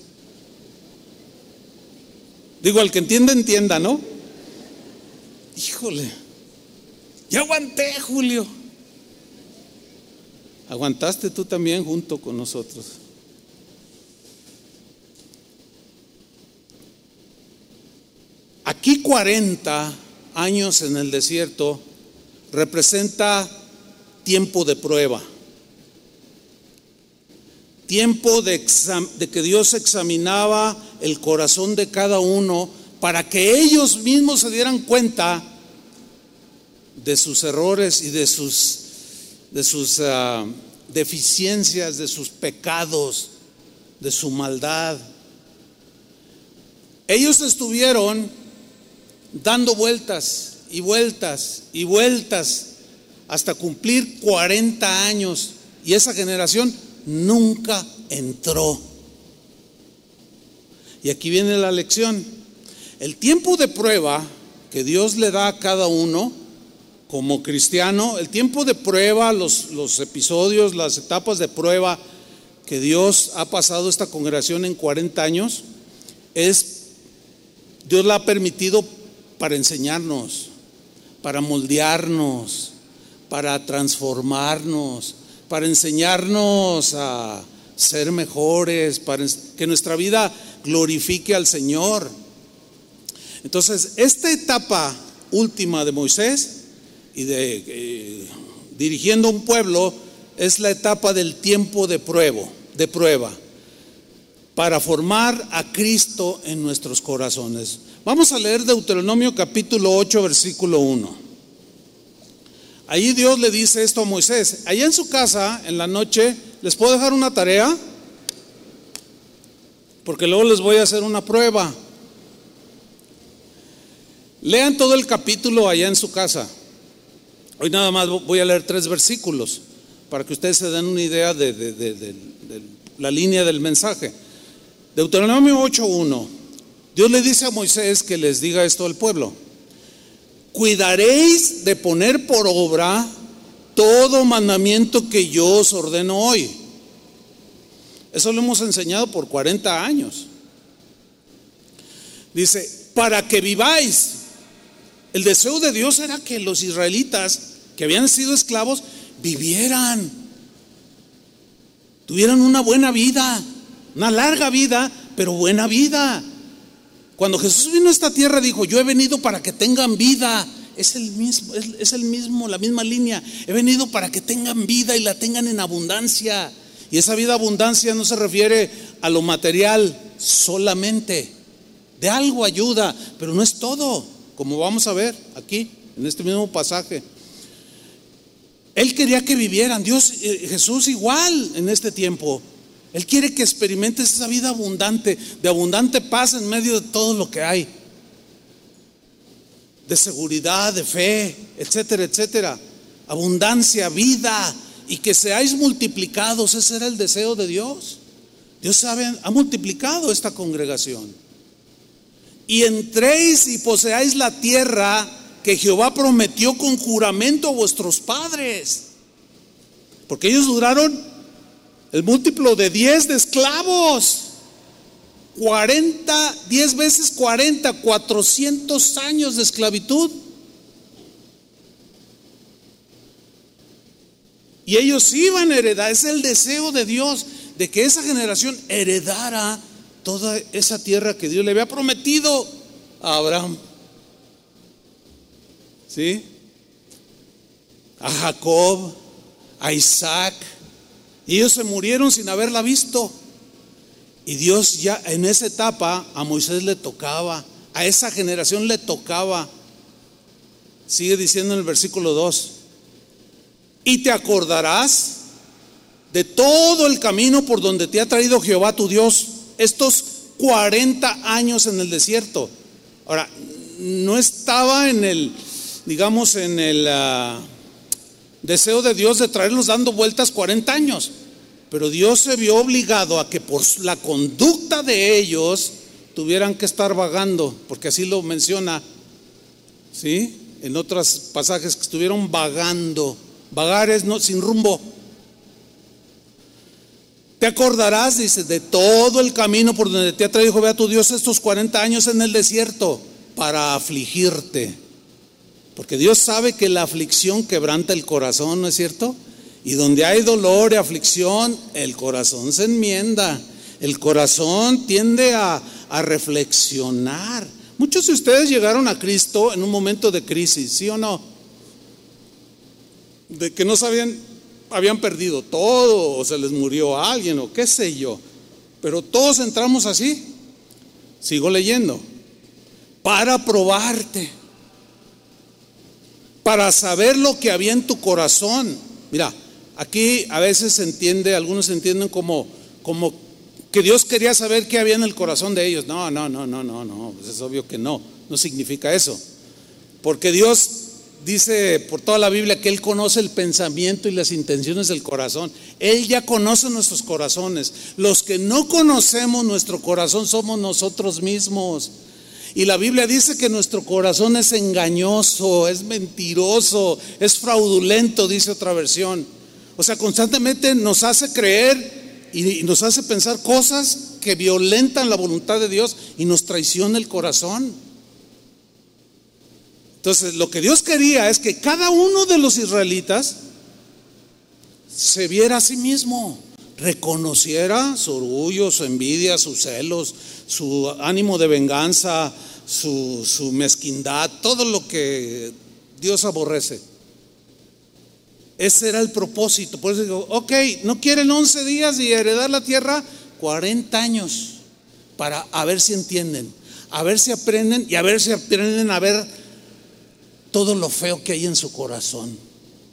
Digo, al que entienda, entienda, ¿no? Híjole, ya aguanté, Julio. Aguantaste tú también junto con nosotros. Aquí 40 años en el desierto representa tiempo de prueba, tiempo de, que Dios examinaba el corazón de cada uno para que ellos mismos se dieran cuenta de sus errores y de sus, de sus ah, deficiencias, de sus pecados, de su maldad. Ellos estuvieron dando vueltas y vueltas y vueltas hasta cumplir 40 años y esa generación nunca entró. Y aquí viene la lección. El tiempo de prueba que Dios le da a cada uno como cristiano, el tiempo de prueba, los, episodios, las etapas de prueba que Dios ha pasado esta congregación en 40 años, es, Dios la ha permitido para enseñarnos, para moldearnos, para transformarnos, para enseñarnos a ser mejores, para que nuestra vida glorifique al Señor. Entonces, esta etapa última de Moisés y de eh, dirigiendo un pueblo es la etapa del tiempo de prueba, de prueba, para formar a Cristo en nuestros corazones. Vamos a leer Deuteronomio capítulo 8, versículo 1. Ahí Dios le dice esto a Moisés. Allá en su casa, en la noche, ¿les puedo dejar una tarea? Porque luego les voy a hacer una prueba. Lean todo el capítulo allá en su casa. Hoy nada más voy a leer tres versículos para que ustedes se den una idea de, de la línea del mensaje. Deuteronomio 8.1. Dios le dice a Moisés que les diga esto al pueblo cuidaréis de poner por obra todo mandamiento que yo os ordeno hoy. Eso lo hemos enseñado por 40 años. Dice, para que viváis. El deseo de Dios era que los israelitas que habían sido esclavos vivieran, tuvieran una buena vida, una larga vida, pero buena vida. Cuando Jesús vino a esta tierra dijo, yo he venido para que tengan vida. Es el mismo, es, el mismo, la misma línea. He venido para que tengan vida y la tengan en abundancia. Y esa vida abundancia no se refiere a lo material solamente. De algo ayuda, pero no es todo, como vamos a ver aquí, en este mismo pasaje. Él quería que vivieran, Dios, eh, Jesús igual en este tiempo. Él quiere que experimentes esa vida abundante, de abundante paz en medio de todo lo que hay. De seguridad, de fe, etcétera, etcétera. Abundancia, vida y que seáis multiplicados. Ese era el deseo de Dios. Dios ha multiplicado esta congregación. Y entréis y poseáis la tierra que Jehová prometió con juramento a vuestros padres. Porque ellos duraron el múltiplo de 10 de esclavos. 40, 10 veces 40, 400 años de esclavitud. Y ellos iban a heredar, es el deseo de Dios, de que esa generación heredara toda esa tierra que Dios le había prometido a Abraham. ¿Sí? A Jacob, a Isaac, y ellos se murieron sin haberla visto. Y Dios ya en esa etapa a Moisés le tocaba, a esa generación le tocaba. Sigue diciendo en el versículo 2. Y te acordarás de todo el camino por donde te ha traído Jehová tu Dios estos 40 años en el desierto. Ahora, no estaba en el, digamos, en el ah, deseo de Dios de traerlos dando vueltas 40 años. Pero Dios se vio obligado a que por la conducta de ellos tuvieran que estar vagando, porque así lo menciona, ¿sí? En otros pasajes que estuvieron vagando. Vagar es no, sin rumbo. Te acordarás, dice, de todo el camino por donde te ha traído Jehová tu Dios estos 40 años en el desierto para afligirte. Porque Dios sabe que la aflicción quebranta el corazón, ¿no es cierto? Y donde hay dolor y aflicción, el corazón se enmienda. El corazón tiende a, reflexionar. Muchos de ustedes llegaron a Cristo en un momento de crisis, ¿sí o no? De que no sabían habían perdido todo o se les murió alguien o qué sé yo. Pero todos entramos así. Sigo leyendo. Para probarte. Para saber lo que había en tu corazón. Mira, aquí a veces se entiende, algunos entienden como, como que Dios quería saber qué había en el corazón de ellos. No, no, no, no, no, no. Pues es obvio que no. No significa eso. Porque Dios dice por toda la Biblia que Él conoce el pensamiento y las intenciones del corazón. Él ya conoce nuestros corazones. Los que no conocemos nuestro corazón somos nosotros mismos. Y la Biblia dice que nuestro corazón es engañoso, es mentiroso, es fraudulento, dice otra versión. O sea, constantemente nos hace creer y nos hace pensar cosas que violentan la voluntad de Dios y nos traiciona el corazón. Entonces, lo que Dios quería es que cada uno de los israelitas se viera a sí mismo, reconociera su orgullo, su envidia, sus celos, su ánimo de venganza, su, mezquindad, todo lo que Dios aborrece. Ese era el propósito. Por eso digo, ok, no quieren 11 días y heredar la tierra, 40 años, para a ver si entienden, a ver si aprenden y a ver si aprenden a ver todo lo feo que hay en su corazón.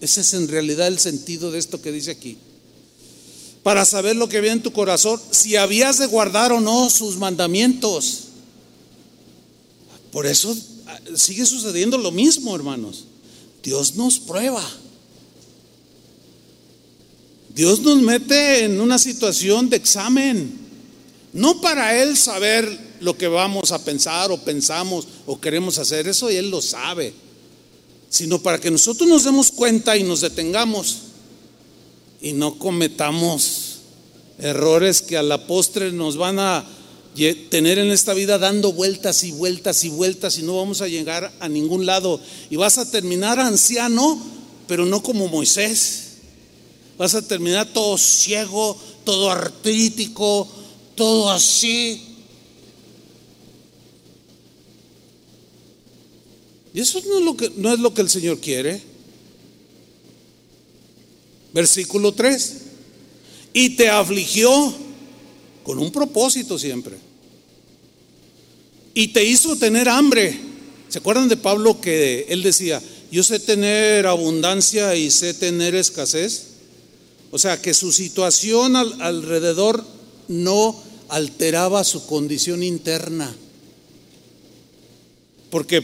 Ese es en realidad el sentido de esto que dice aquí. Para saber lo que había en tu corazón, si habías de guardar o no sus mandamientos. Por eso ah, sigue sucediendo lo mismo, hermanos. Dios nos prueba. Dios nos mete en una situación de examen. No para Él saber lo que vamos a pensar o pensamos o queremos hacer, eso Él lo sabe sino para que nosotros nos demos cuenta y nos detengamos y no cometamos errores que a la postre nos van a tener en esta vida dando vueltas y vueltas y vueltas y no vamos a llegar a ningún lado. Y vas a terminar anciano, pero no como Moisés. Vas a terminar todo ciego, todo artrítico, todo así. Y eso no es lo que, no es lo que el Señor quiere. Versículo 3. Y te afligió con un propósito siempre. Y te hizo tener hambre. ¿Se acuerdan de Pablo que él decía, yo sé tener abundancia y sé tener escasez? O sea, que su situación alrededor no alteraba su condición interna. Porque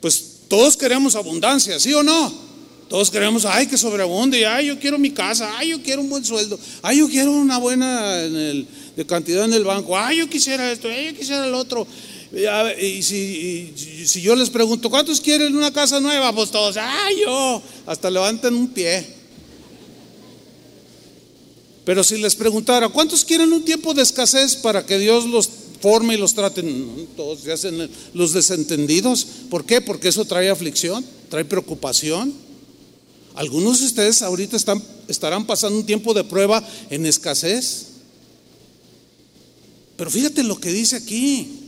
pues todos queremos abundancia, ¿sí o no? Todos queremos, ay, que sobreabunde, ay, yo quiero mi casa, ay, yo quiero un buen sueldo, ay, yo quiero una buena de cantidad en el banco, ay, yo quisiera esto, ay, yo quisiera el otro. Y, si, yo les pregunto, ¿cuántos quieren una casa nueva? Pues todos, ay, yo, hasta levanten un pie. Pero si les preguntara, ¿cuántos quieren un tiempo de escasez para que Dios los forma y los traten. Todos se hacen los desentendidos. ¿Por qué? Porque eso trae aflicción, trae preocupación. Algunos de ustedes ahorita están, estarán pasando un tiempo de prueba en escasez. Pero fíjate lo que dice aquí.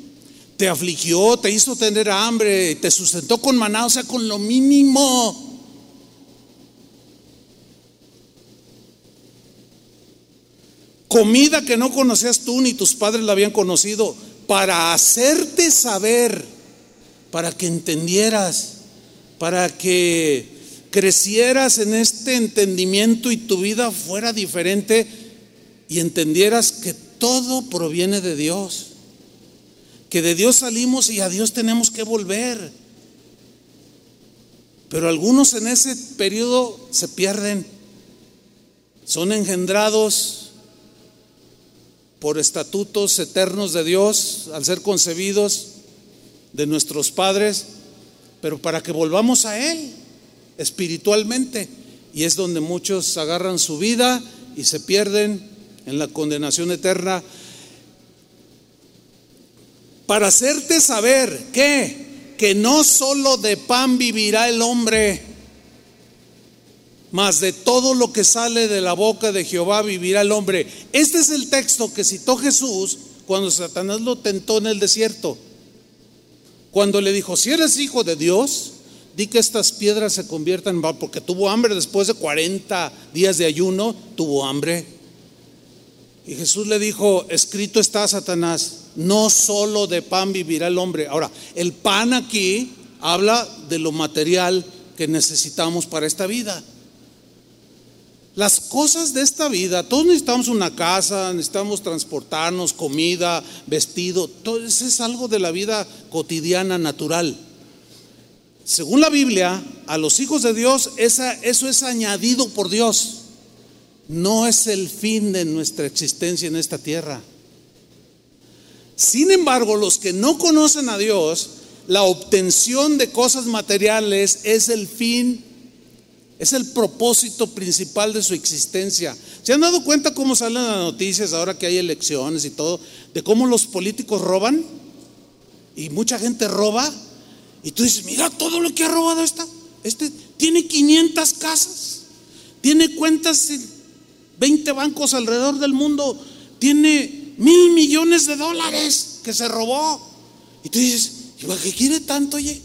Te afligió, te hizo tener hambre, te sustentó con maná, o sea, con lo mínimo. comida que no conocías tú ni tus padres la habían conocido, para hacerte saber, para que entendieras, para que crecieras en este entendimiento y tu vida fuera diferente y entendieras que todo proviene de Dios, que de Dios salimos y a Dios tenemos que volver. Pero algunos en ese periodo se pierden, son engendrados por estatutos eternos de Dios al ser concebidos de nuestros padres, pero para que volvamos a Él espiritualmente. Y es donde muchos agarran su vida y se pierden en la condenación eterna. Para hacerte saber que, que no solo de pan vivirá el hombre, mas de todo lo que sale de la boca de Jehová vivirá el hombre. Este es el texto que citó Jesús cuando Satanás lo tentó en el desierto. Cuando le dijo, si eres hijo de Dios, di que estas piedras se conviertan en porque tuvo hambre después de 40 días de ayuno, tuvo hambre. Y Jesús le dijo, escrito está Satanás, no solo de pan vivirá el hombre. Ahora, el pan aquí habla de lo material que necesitamos para esta vida. Las cosas de esta vida, todos necesitamos una casa, necesitamos transportarnos, comida, vestido, todo eso es algo de la vida cotidiana, natural. Según la Biblia, a los hijos de Dios eso es añadido por Dios. No es el fin de nuestra existencia en esta tierra. Sin embargo, los que no conocen a Dios, la obtención de cosas materiales es el fin es el propósito principal de su existencia. ¿Se han dado cuenta cómo salen las noticias ahora que hay elecciones y todo? De cómo los políticos roban y mucha gente roba. Y tú dices, mira todo lo que ha robado esta. Este tiene 500 casas, tiene cuentas en 20 bancos alrededor del mundo, tiene mil millones de dólares que se robó. Y tú dices, ¿qué quiere tanto, oye?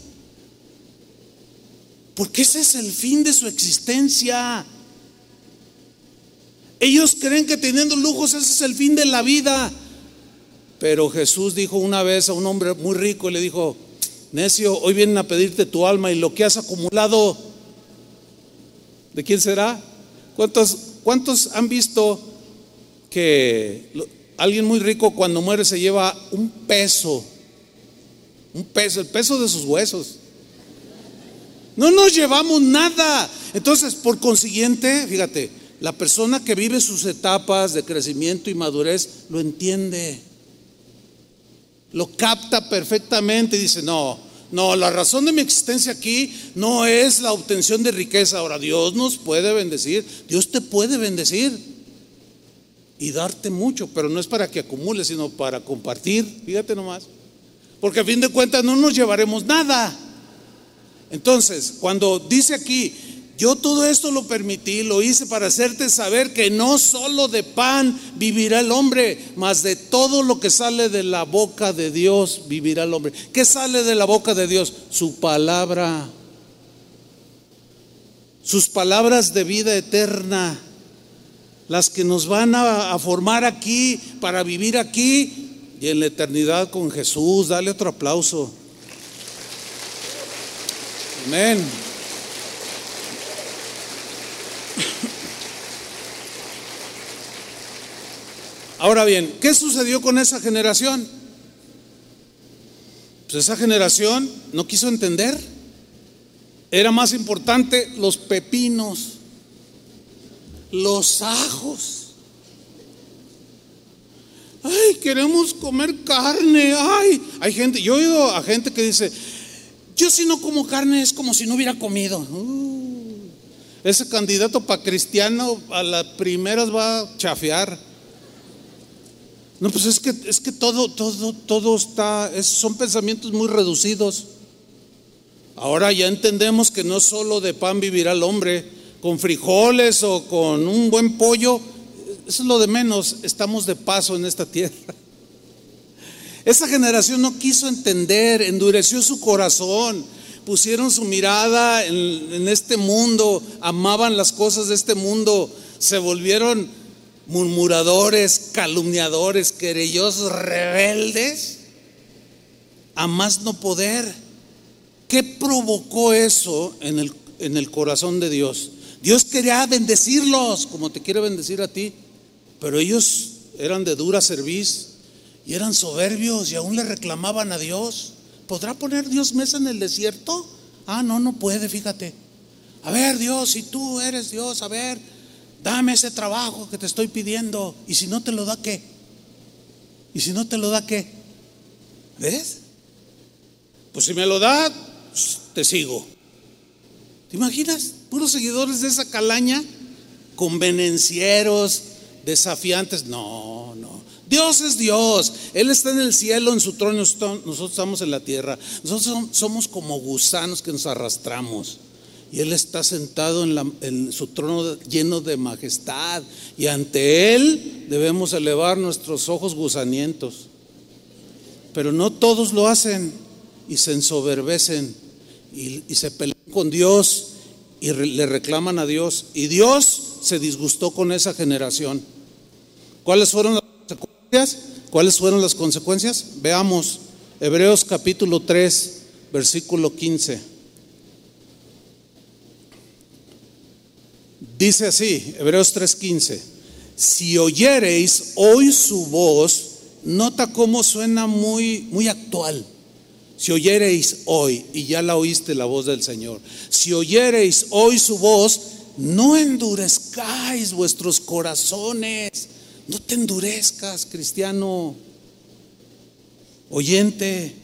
Porque ese es el fin de su existencia. Ellos creen que teniendo lujos ese es el fin de la vida. Pero Jesús dijo una vez a un hombre muy rico y le dijo, necio, hoy vienen a pedirte tu alma y lo que has acumulado, ¿de quién será? ¿Cuántos, cuántos han visto que alguien muy rico cuando muere se lleva un peso, un peso, el peso de sus huesos? No nos llevamos nada. Entonces, por consiguiente, fíjate, la persona que vive sus etapas de crecimiento y madurez lo entiende. Lo capta perfectamente y dice, no, no, la razón de mi existencia aquí no es la obtención de riqueza. Ahora, Dios nos puede bendecir, Dios te puede bendecir y darte mucho, pero no es para que acumules, sino para compartir. Fíjate nomás. Porque a fin de cuentas no nos llevaremos nada. Entonces, cuando dice aquí, yo todo esto lo permití, lo hice para hacerte saber que no solo de pan vivirá el hombre, mas de todo lo que sale de la boca de Dios vivirá el hombre. ¿Qué sale de la boca de Dios? Su palabra. Sus palabras de vida eterna, las que nos van a, formar aquí para vivir aquí y en la eternidad con Jesús. Dale otro aplauso. Amén. Ahora bien, ¿qué sucedió con esa generación? Pues esa generación no quiso entender. Era más importante los pepinos, los ajos. Ay, queremos comer carne. Ay, hay gente, yo he oído a gente que dice, yo si no como carne es como si no hubiera comido. Uh, ese candidato para cristiano a las primeras va a chafear. No, pues es que, es que todo, todo, todo está, son pensamientos muy reducidos. Ahora ya entendemos que no solo de pan vivirá el hombre, con frijoles o con un buen pollo, eso es lo de menos, estamos de paso en esta tierra. Esa generación no quiso entender, endureció su corazón, pusieron su mirada en, este mundo, amaban las cosas de este mundo, se volvieron murmuradores, calumniadores, querellosos, rebeldes, a más no poder. ¿Qué provocó eso en el, en el corazón de Dios? Dios quería bendecirlos como te quiere bendecir a ti, pero ellos eran de dura serviz y eran soberbios y aún le reclamaban a Dios. ¿Podrá poner Dios mesa en el desierto? Ah, no, no puede, fíjate. A ver, Dios, si tú eres Dios, a ver, dame ese trabajo que te estoy pidiendo. Y si no te lo da, ¿qué? Y si no te lo da, ¿qué? ¿Ves? Pues si me lo da, pues, te sigo. ¿Te imaginas? Puros seguidores de esa calaña, convenencieros, desafiantes. No, no. Dios es Dios. Él está en el cielo, en su trono. Nosotros estamos en la tierra. Nosotros somos como gusanos que nos arrastramos. Y Él está sentado en, su trono lleno de majestad. Y ante Él debemos elevar nuestros ojos gusanientos. Pero no todos lo hacen y se ensoberbecen y, y se pelean con Dios y le reclaman a Dios. Y Dios se disgustó con esa generación. ¿Cuáles fueron las consecuencias? ¿Cuáles fueron las consecuencias? Veamos Hebreos capítulo 3, versículo 15. Dice así, Hebreos 3:15, si oyereis hoy su voz, nota cómo suena muy, muy actual. Si oyereis hoy, y ya la oíste la voz del Señor, si oyereis hoy su voz, no endurezcáis vuestros corazones, no te endurezcas, cristiano, oyente,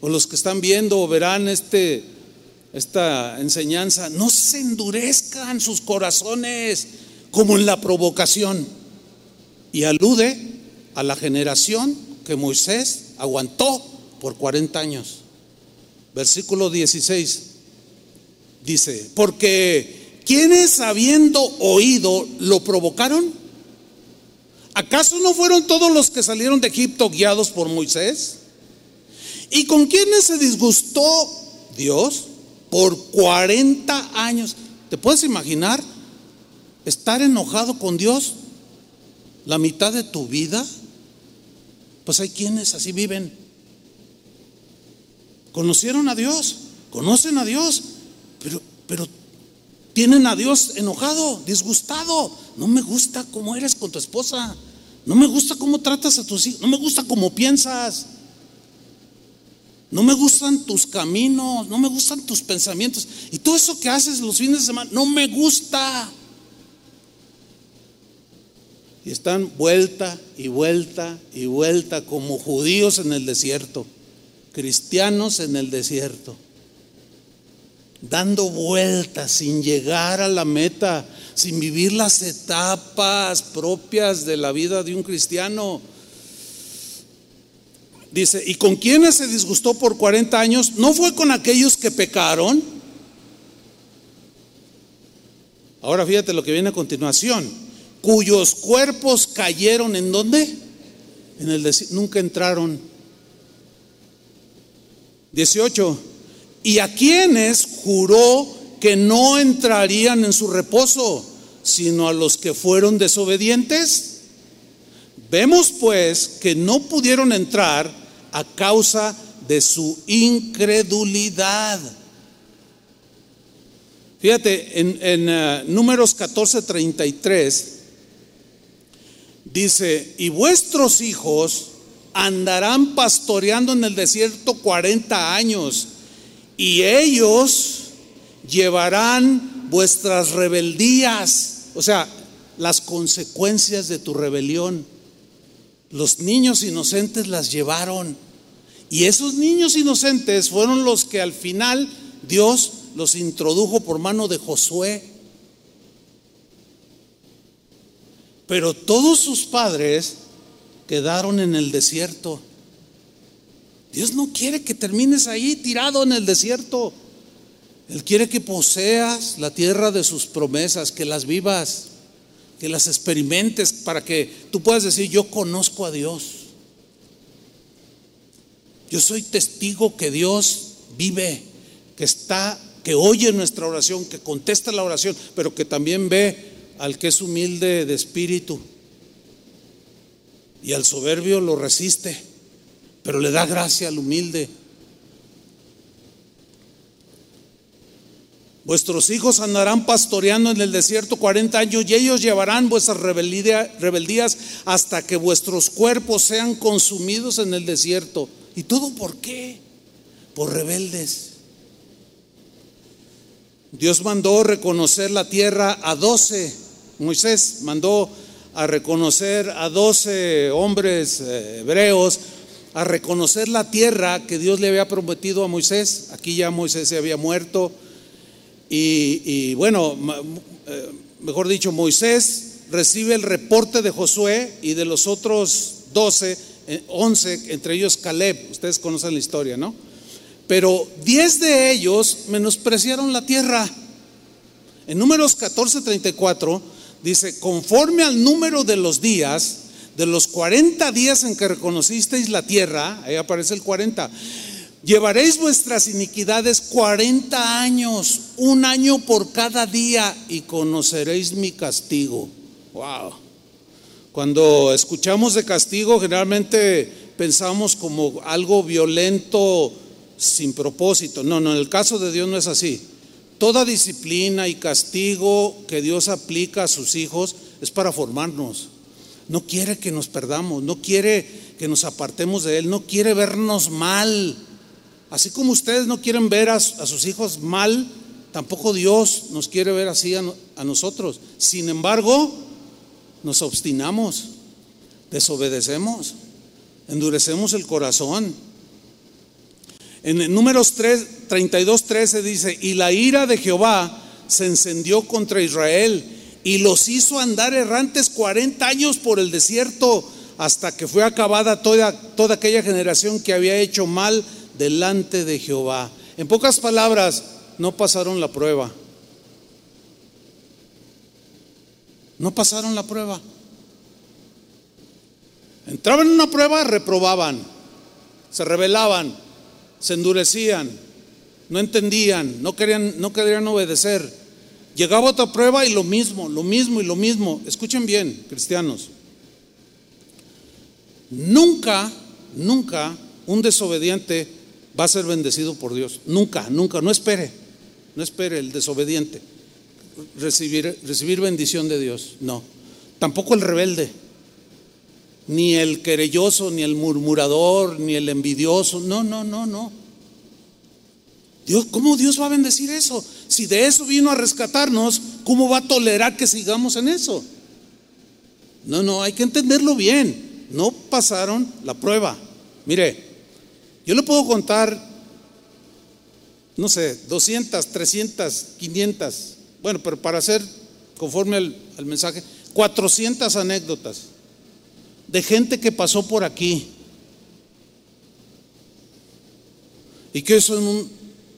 o los que están viendo o verán este esta enseñanza, no se endurezcan sus corazones como en la provocación. Y alude a la generación que Moisés aguantó por 40 años. Versículo 16 dice, porque quienes habiendo oído lo provocaron, ¿acaso no fueron todos los que salieron de Egipto guiados por Moisés? ¿Y con quienes se disgustó Dios? Por 40 años. ¿Te puedes imaginar estar enojado con Dios la mitad de tu vida? Pues hay quienes así viven. Conocieron a Dios, conocen a Dios, pero, pero tienen a Dios enojado, disgustado. No me gusta cómo eres con tu esposa. No me gusta cómo tratas a tus hijos. No me gusta cómo piensas. No me gustan tus caminos, no me gustan tus pensamientos. Y todo eso que haces los fines de semana, no me gusta. Y están vuelta y vuelta y vuelta como judíos en el desierto, cristianos en el desierto, dando vueltas sin llegar a la meta, sin vivir las etapas propias de la vida de un cristiano. Dice, ¿y con quiénes se disgustó por 40 años? ¿No fue con aquellos que pecaron? Ahora fíjate lo que viene a continuación. Cuyos cuerpos cayeron en dónde? En el nunca entraron. 18. ¿Y a quienes juró que no entrarían en su reposo, sino a los que fueron desobedientes? Vemos pues que no pudieron entrar a causa de su incredulidad. Fíjate, en, en uh, números 14:33 dice, y vuestros hijos andarán pastoreando en el desierto 40 años, y ellos llevarán vuestras rebeldías, o sea, las consecuencias de tu rebelión. Los niños inocentes las llevaron. Y esos niños inocentes fueron los que al final Dios los introdujo por mano de Josué. Pero todos sus padres quedaron en el desierto. Dios no quiere que termines ahí tirado en el desierto. Él quiere que poseas la tierra de sus promesas, que las vivas que las experimentes para que tú puedas decir, yo conozco a Dios. Yo soy testigo que Dios vive, que está, que oye nuestra oración, que contesta la oración, pero que también ve al que es humilde de espíritu. Y al soberbio lo resiste, pero le da gracia al humilde. Vuestros hijos andarán pastoreando en el desierto 40 años y ellos llevarán vuestras rebeldías hasta que vuestros cuerpos sean consumidos en el desierto. ¿Y todo por qué? Por rebeldes. Dios mandó reconocer la tierra a 12. Moisés mandó a reconocer a 12 hombres eh, hebreos, a reconocer la tierra que Dios le había prometido a Moisés. Aquí ya Moisés se había muerto y, bueno, eh, mejor dicho, Moisés recibe el reporte de Josué y de los otros 12, 11, eh, entre ellos Caleb, ustedes conocen la historia, ¿no? Pero 10 de ellos menospreciaron la tierra. En números 14:34 dice, conforme al número de los días, de los 40 días en que reconocisteis la tierra, ahí aparece el 40, Llevaréis vuestras iniquidades 40 años, un año por cada día, y conoceréis mi castigo. Wow. Cuando escuchamos de castigo, generalmente pensamos como algo violento sin propósito. No, no, en el caso de Dios no es así. Toda disciplina y castigo que Dios aplica a sus hijos es para formarnos. No quiere que nos perdamos, no quiere que nos apartemos de Él, no quiere vernos mal. Así como ustedes no quieren ver a, sus hijos mal, tampoco Dios nos quiere ver así a, nosotros. Sin embargo, nos obstinamos, desobedecemos, endurecemos el corazón. En números 3, 32, 13 dice, y la ira de Jehová se encendió contra Israel y los hizo andar errantes 40 años por el desierto hasta que fue acabada toda, toda aquella generación que había hecho mal delante de Jehová. En pocas palabras, no pasaron la prueba. No pasaron la prueba. Entraban en una prueba, reprobaban, se rebelaban, se endurecían, no entendían, no querían, no querían obedecer. Llegaba otra prueba y lo mismo, lo mismo y lo mismo. Escuchen bien, cristianos. Nunca, nunca un desobediente va a ser bendecido por Dios. Nunca, nunca, no espere, no espere el desobediente recibir, recibir bendición de Dios. No, tampoco el rebelde, ni el querelloso, ni el murmurador, ni el envidioso. No, no, no, no. Dios, ¿cómo Dios va a bendecir eso? Si de eso vino a rescatarnos, ¿cómo va a tolerar que sigamos en eso? No, no, hay que entenderlo bien. No pasaron la prueba. Mire, yo le puedo contar, no sé, 200, 300, 500, bueno, pero para hacer conforme al, mensaje, 400 anécdotas de gente que pasó por aquí y que son,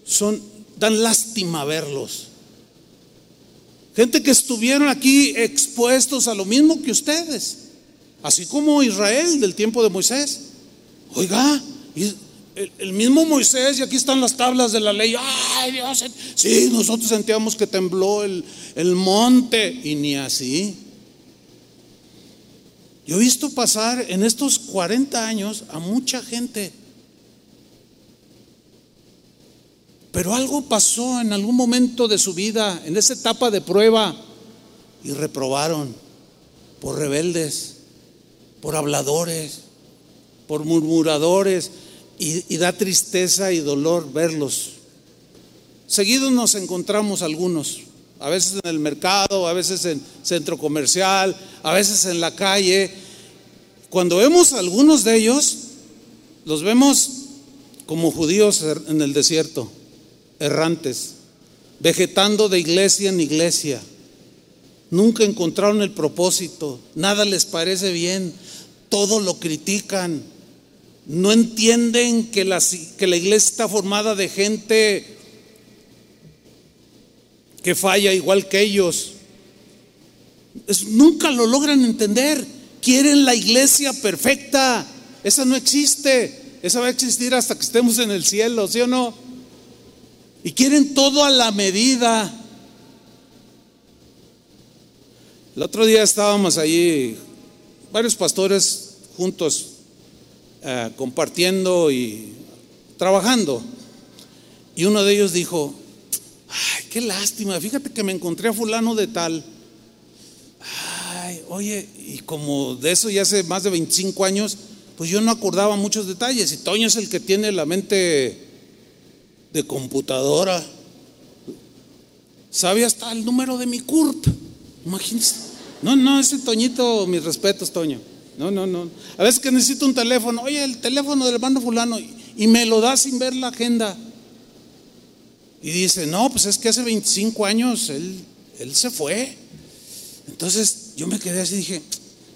son dan lástima verlos. Gente que estuvieron aquí expuestos a lo mismo que ustedes, así como Israel del tiempo de Moisés. Oiga, el, mismo Moisés, y aquí están las tablas de la ley, ay Dios, sí, nosotros sentíamos que tembló el, el monte, y ni así. Yo he visto pasar en estos 40 años a mucha gente, pero algo pasó en algún momento de su vida, en esa etapa de prueba, y reprobaron por rebeldes, por habladores, por murmuradores, y, da tristeza y dolor verlos. Seguidos nos encontramos algunos, a veces en el mercado, a veces en centro comercial, a veces en la calle. Cuando vemos a algunos de ellos, los vemos como judíos er, en el desierto, errantes, vegetando de iglesia en iglesia. Nunca encontraron el propósito, nada les parece bien, todo lo critican, no entienden que la, que la iglesia está formada de gente que falla igual que ellos. nunca lo logran entender. Quieren la iglesia perfecta. Esa no existe. Esa va a existir hasta que estemos en el cielo, ¿sí o no? Y quieren todo a la medida. El otro día estábamos allí, varios pastores juntos eh, compartiendo y trabajando. Y uno de ellos dijo, ay, qué lástima, fíjate que me encontré a fulano de tal. Ay, oye, y como de eso ya hace más de 25 años, pues yo no acordaba muchos detalles. Y Toño es el que tiene la mente de computadora. Sabe hasta el número de mi CURT. Imagínense. No, no, ese Toñito, mis respetos, Toño. No, no, no. A veces que necesito un teléfono, oye, el teléfono del hermano fulano, y me lo da sin ver la agenda. Y dice, no, pues es que hace 25 años él, él se fue. Entonces yo me quedé así y dije,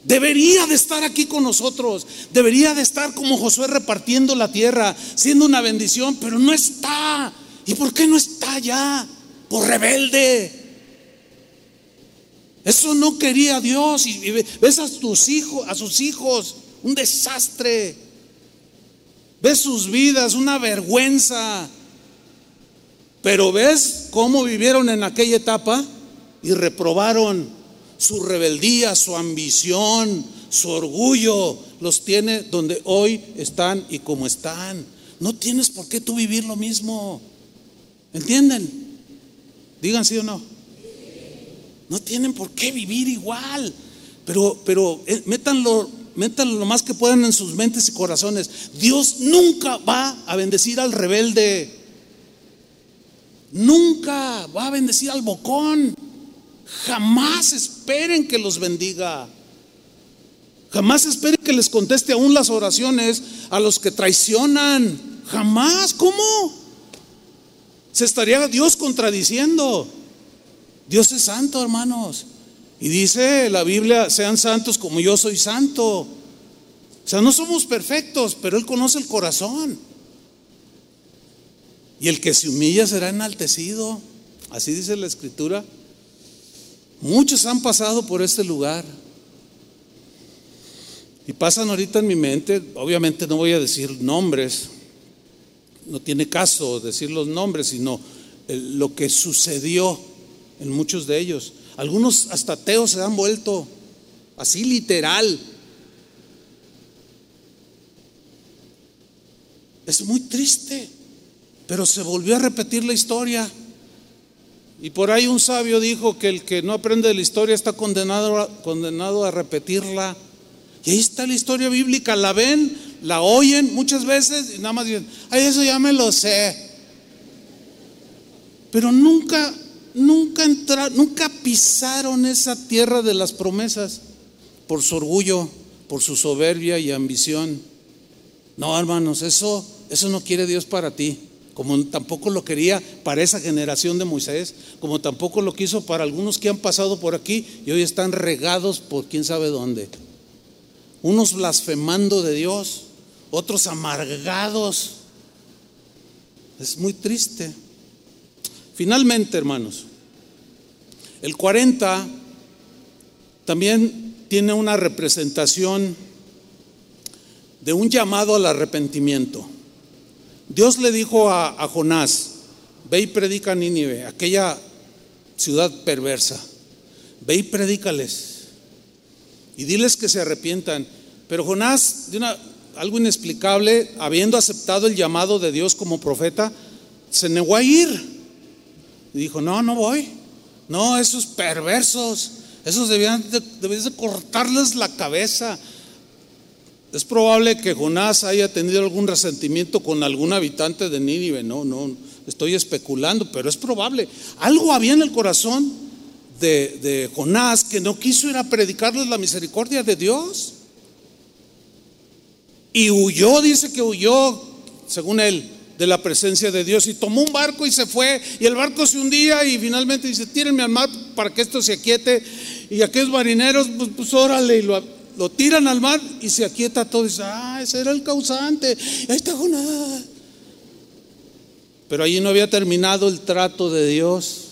debería de estar aquí con nosotros, debería de estar como Josué repartiendo la tierra, siendo una bendición, pero no está. ¿Y por qué no está ya? Por rebelde. Eso no quería Dios. Y ves a tus hijos, a sus hijos, un desastre. Ves sus vidas, una vergüenza. Pero ves cómo vivieron en aquella etapa y reprobaron su rebeldía, su ambición, su orgullo, los tiene donde hoy están y como están. No tienes por qué tú vivir lo mismo. ¿Entienden? Digan sí o no. No tienen por qué vivir igual. Pero, pero eh, métanlo, métanlo lo más que puedan en sus mentes y corazones. Dios nunca va a bendecir al rebelde. Nunca va a bendecir al bocón. Jamás esperen que los bendiga. Jamás esperen que les conteste aún las oraciones a los que traicionan. Jamás. ¿Cómo? Se estaría Dios contradiciendo. Dios es santo, hermanos. Y dice la Biblia, sean santos como yo soy santo. O sea, no somos perfectos, pero Él conoce el corazón. Y el que se humilla será enaltecido. Así dice la escritura. Muchos han pasado por este lugar. Y pasan ahorita en mi mente, obviamente no voy a decir nombres, no tiene caso decir los nombres, sino lo que sucedió en muchos de ellos. Algunos hasta ateos se han vuelto, así literal. Es muy triste. Pero se volvió a repetir la historia. Y por ahí un sabio dijo que el que no aprende de la historia está condenado, a, condenado a repetirla. Y ahí está la historia bíblica, la ven, la oyen muchas veces y nada más dicen, ay, eso ya me lo sé. Pero nunca, nunca entraron, nunca pisaron esa tierra de las promesas por su orgullo, por su soberbia y ambición. No, hermanos, eso, eso no quiere Dios para ti como tampoco lo quería para esa generación de Moisés, como tampoco lo quiso para algunos que han pasado por aquí y hoy están regados por quién sabe dónde. Unos blasfemando de Dios, otros amargados. Es muy triste. Finalmente, hermanos, el 40 también tiene una representación de un llamado al arrepentimiento. Dios le dijo a, Jonás, ve y predica a Nínive, aquella ciudad perversa, ve y predícales y diles que se arrepientan. Pero Jonás, de una, algo inexplicable, habiendo aceptado el llamado de Dios como profeta, se negó a ir. Y dijo, no, no voy. No, esos perversos, esos debían de cortarles la cabeza. Es probable que Jonás haya tenido algún resentimiento con algún habitante de Nínive, no, no, estoy especulando, pero es probable. Algo había en el corazón de, Jonás que no quiso ir a predicarles la misericordia de Dios. Y huyó, dice que huyó, según él, de la presencia de Dios y tomó un barco y se fue y el barco se hundía y finalmente dice, tírenme al mar para que esto se aquiete y aquellos marineros, pues, pues órale, y lo, lo tiran al mar y se aquieta todo. Y dice, ah, ese era el causante. Ahí está Jonás. Pero allí no había terminado el trato de Dios.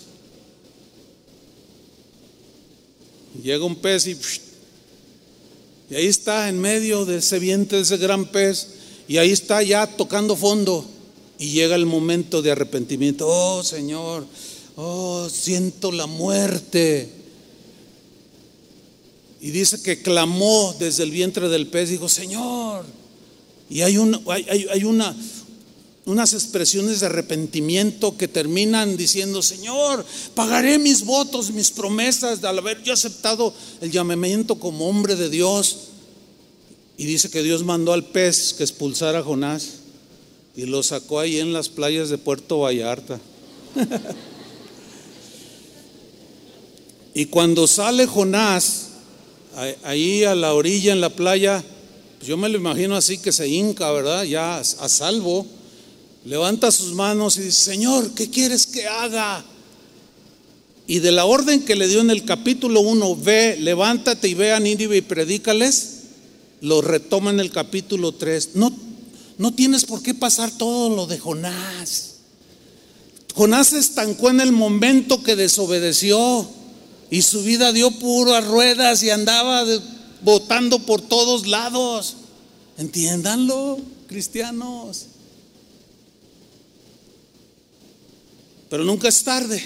Llega un pez y, y ahí está en medio de ese vientre, de ese gran pez. Y ahí está ya tocando fondo. Y llega el momento de arrepentimiento. Oh Señor, oh, siento la muerte. Y dice que clamó desde el vientre del pez, dijo, Señor. Y hay, hay, una, unas expresiones de arrepentimiento que terminan diciendo, Señor, pagaré mis votos, mis promesas al haber yo aceptado el llamamiento como hombre de Dios. Y dice que Dios mandó al pez que expulsara a Jonás y lo sacó ahí en las playas de Puerto Vallarta. y cuando sale Jonás, ahí a la orilla en la playa, pues yo me lo imagino así que se hinca, ¿verdad? Ya a salvo. Levanta sus manos y dice, Señor, ¿qué quieres que haga? Y de la orden que le dio en el capítulo 1, ve, levántate y ve a Nínive y predícales, lo retoma en el capítulo 3. No, no tienes por qué pasar todo lo de Jonás. Jonás se estancó en el momento que desobedeció y su vida dio puras ruedas y andaba botando por todos lados. Entiéndanlo, cristianos. Pero nunca es tarde.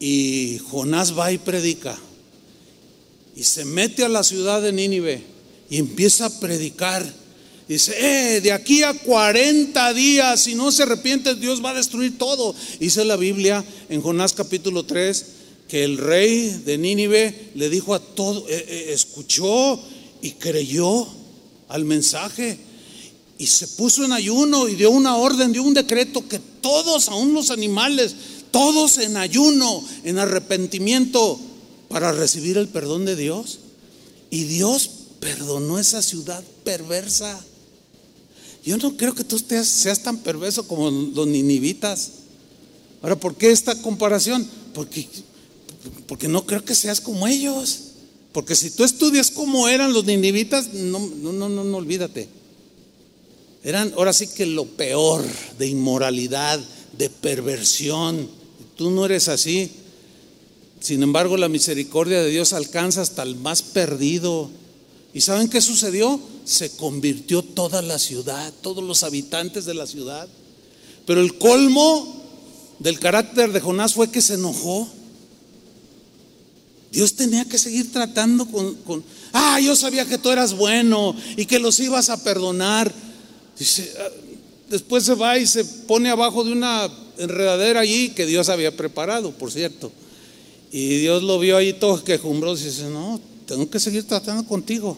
Y Jonás va y predica. Y se mete a la ciudad de Nínive y empieza a predicar. Dice, eh, de aquí a 40 días, si no se arrepiente, Dios va a destruir todo. Dice la Biblia en Jonás capítulo 3 que el rey de Nínive le dijo a todo, eh, eh, escuchó y creyó al mensaje y se puso en ayuno y dio una orden, dio un decreto que todos, aún los animales, todos en ayuno, en arrepentimiento, para recibir el perdón de Dios. Y Dios perdonó esa ciudad perversa. Yo no creo que tú seas tan perverso como los ninivitas. Ahora, ¿por qué esta comparación? Porque, porque no creo que seas como ellos. Porque si tú estudias cómo eran los ninivitas, no, no, no, no, no olvídate. Eran ahora sí que lo peor de inmoralidad, de perversión. Tú no eres así. Sin embargo, la misericordia de Dios alcanza hasta el más perdido. ¿Y saben qué sucedió? Se convirtió toda la ciudad, todos los habitantes de la ciudad. Pero el colmo del carácter de Jonás fue que se enojó. Dios tenía que seguir tratando con, con, ah, yo sabía que tú eras bueno y que los ibas a perdonar. Ah, después se va y se pone abajo de una enredadera allí que Dios había preparado, por cierto. Y Dios lo vio ahí todo quejumbroso y dice, no, tengo que seguir tratando contigo.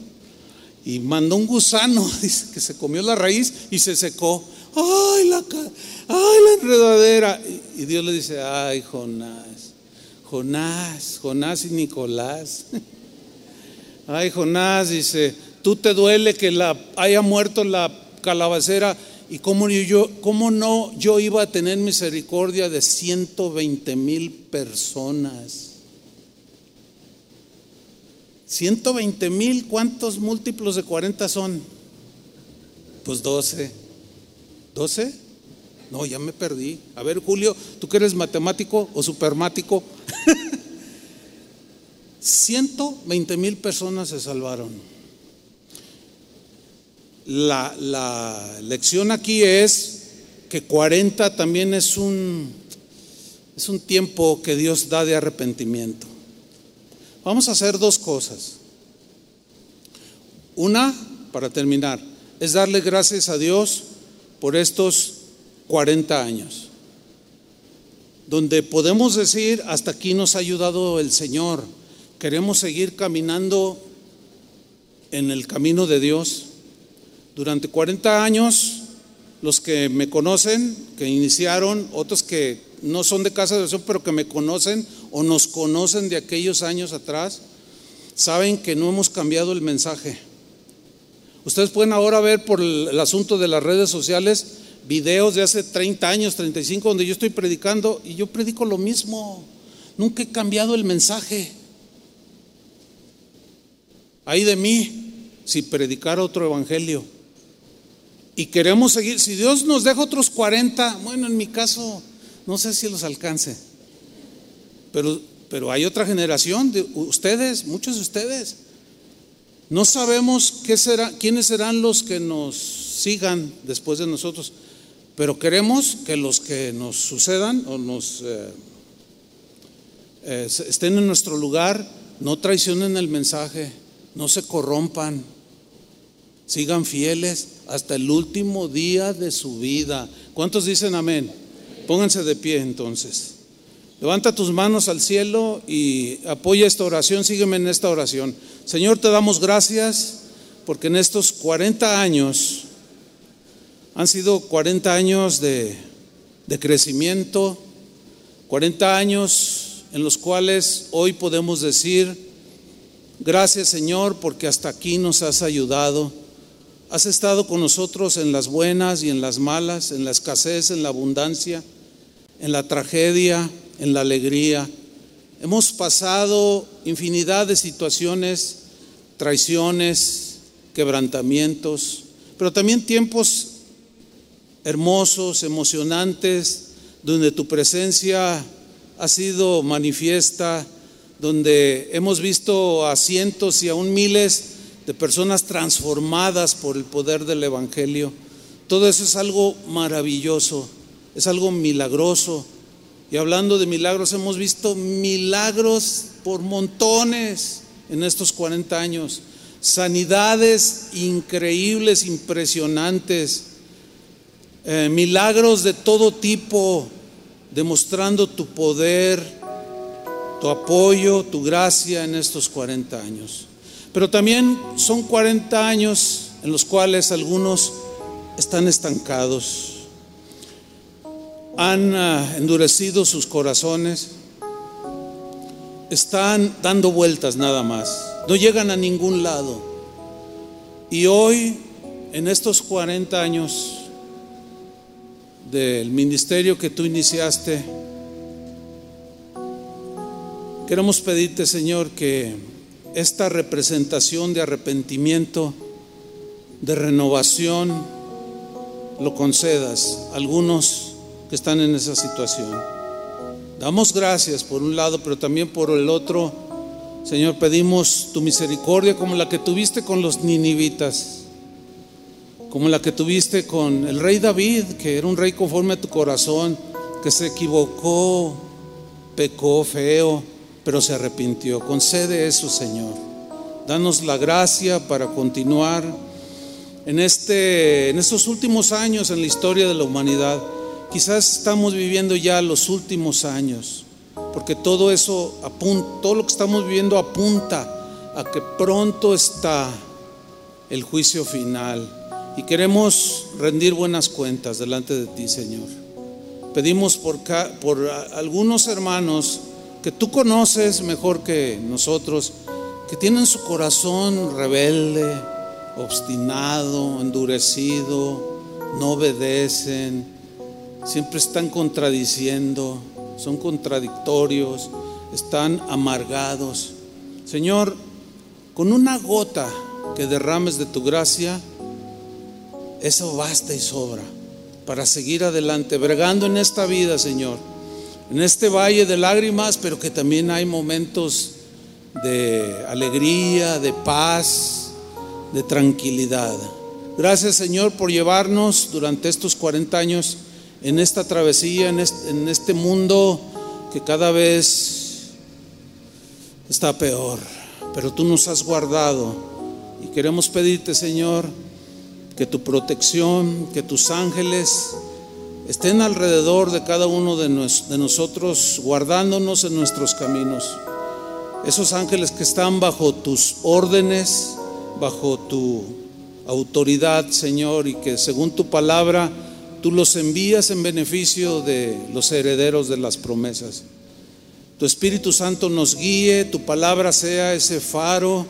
Y mandó un gusano, dice, que se comió la raíz y se secó. Ay, la, ay, la enredadera. Y, Dios le dice, ay, Jonás, Jonás, Jonás y Nicolás. Ay, Jonás, dice, tú te duele que haya muerto la calabacera y cómo, yo, cómo no yo iba a tener misericordia de 120 mil personas. 120 mil, ¿cuántos múltiplos de 40 son? Pues 12. ¿12? No, ya me perdí. A ver, Julio, ¿tú que eres matemático o supermático? 120 mil personas se salvaron. La, la, lección aquí es que 40 también es un, es un tiempo que Dios da de arrepentimiento. Vamos a hacer dos cosas. Una, para terminar, es darle gracias a Dios por estos 40 años, donde podemos decir, hasta aquí nos ha ayudado el Señor, queremos seguir caminando en el camino de Dios. Durante 40 años, los que me conocen, que iniciaron, otros que no son de casa de oración, pero que me conocen o nos conocen de aquellos años atrás, saben que no hemos cambiado el mensaje. Ustedes pueden ahora ver por el, asunto de las redes sociales videos de hace 30 años, 35, donde yo estoy predicando y yo predico lo mismo. Nunca he cambiado el mensaje. Ahí de mí si predicar otro evangelio. Y queremos seguir, si Dios nos deja otros 40, bueno, en mi caso, no sé si los alcance. Pero, pero hay otra generación de ustedes, muchos de ustedes. No sabemos quiénes serán los que nos sigan después de nosotros, pero queremos que los que nos sucedan o nos eh, eh, estén en nuestro lugar no traicionen el mensaje, no se corrompan. sigan fieles hasta el último día de su vida. ¿Cuántos dicen amén? Pónganse de pie entonces. Levanta tus manos al cielo y apoya esta oración, sígueme en esta oración. Señor, te damos gracias porque en estos 40 años han sido 40 años de, de crecimiento, 40 años en los cuales hoy podemos decir, gracias Señor porque hasta aquí nos has ayudado. Has estado con nosotros en las buenas y en las malas, en la escasez, en la abundancia, en la tragedia, en la alegría. Hemos pasado infinidad de situaciones, traiciones, quebrantamientos, pero también tiempos hermosos, emocionantes, donde tu presencia ha sido manifiesta, donde hemos visto a cientos y aún miles de personas transformadas por el poder del Evangelio. Todo eso es algo maravilloso, es algo milagroso. Y hablando de milagros, hemos visto milagros por montones en estos 40 años. Sanidades increíbles, impresionantes. Eh, milagros de todo tipo, demostrando tu poder, tu apoyo, tu gracia en estos 40 años. Pero también son 40 años en los cuales algunos están estancados han ah, endurecido sus corazones, están dando vueltas nada más, no llegan a ningún lado. Y hoy, en estos 40 años del ministerio que tú iniciaste, queremos pedirte, Señor, que esta representación de arrepentimiento, de renovación, lo concedas. Algunos están en esa situación. Damos gracias por un lado, pero también por el otro. Señor, pedimos tu misericordia como la que tuviste con los ninivitas, como la que tuviste con el rey David, que era un rey conforme a tu corazón, que se equivocó, pecó feo, pero se arrepintió. Concede eso, Señor. Danos la gracia para continuar en, este, en estos últimos años en la historia de la humanidad Quizás estamos viviendo ya los últimos años, porque todo eso apunta, todo lo que estamos viviendo apunta a que pronto está el juicio final y queremos rendir buenas cuentas delante de ti, Señor. Pedimos por, por algunos hermanos que tú conoces mejor que nosotros, que tienen su corazón rebelde, obstinado, endurecido, no obedecen siempre están contradiciendo, son contradictorios, están amargados. Señor, con una gota que derrames de tu gracia, eso basta y sobra para seguir adelante, bregando en esta vida, Señor, en este valle de lágrimas, pero que también hay momentos de alegría, de paz, de tranquilidad. Gracias, Señor, por llevarnos durante estos 40 años en esta travesía, en este, mundo que cada vez está peor. Pero tú nos has guardado y queremos pedirte, Señor, que tu protección, que tus ángeles estén alrededor de cada uno de, nosotros, guardándonos en nuestros caminos. Esos ángeles que están bajo tus órdenes, bajo tu autoridad, Señor, y que según tu palabra, tú los envías en beneficio de los herederos de las promesas. Tu Espíritu Santo nos guíe, tu palabra sea ese faro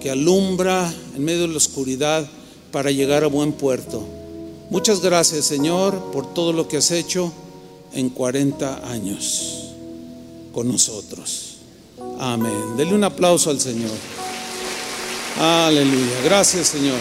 que alumbra en medio de la oscuridad para llegar a buen puerto. Muchas gracias Señor por todo lo que has hecho en 40 años con nosotros. Amén. Dele un aplauso al Señor. Aleluya. Gracias Señor.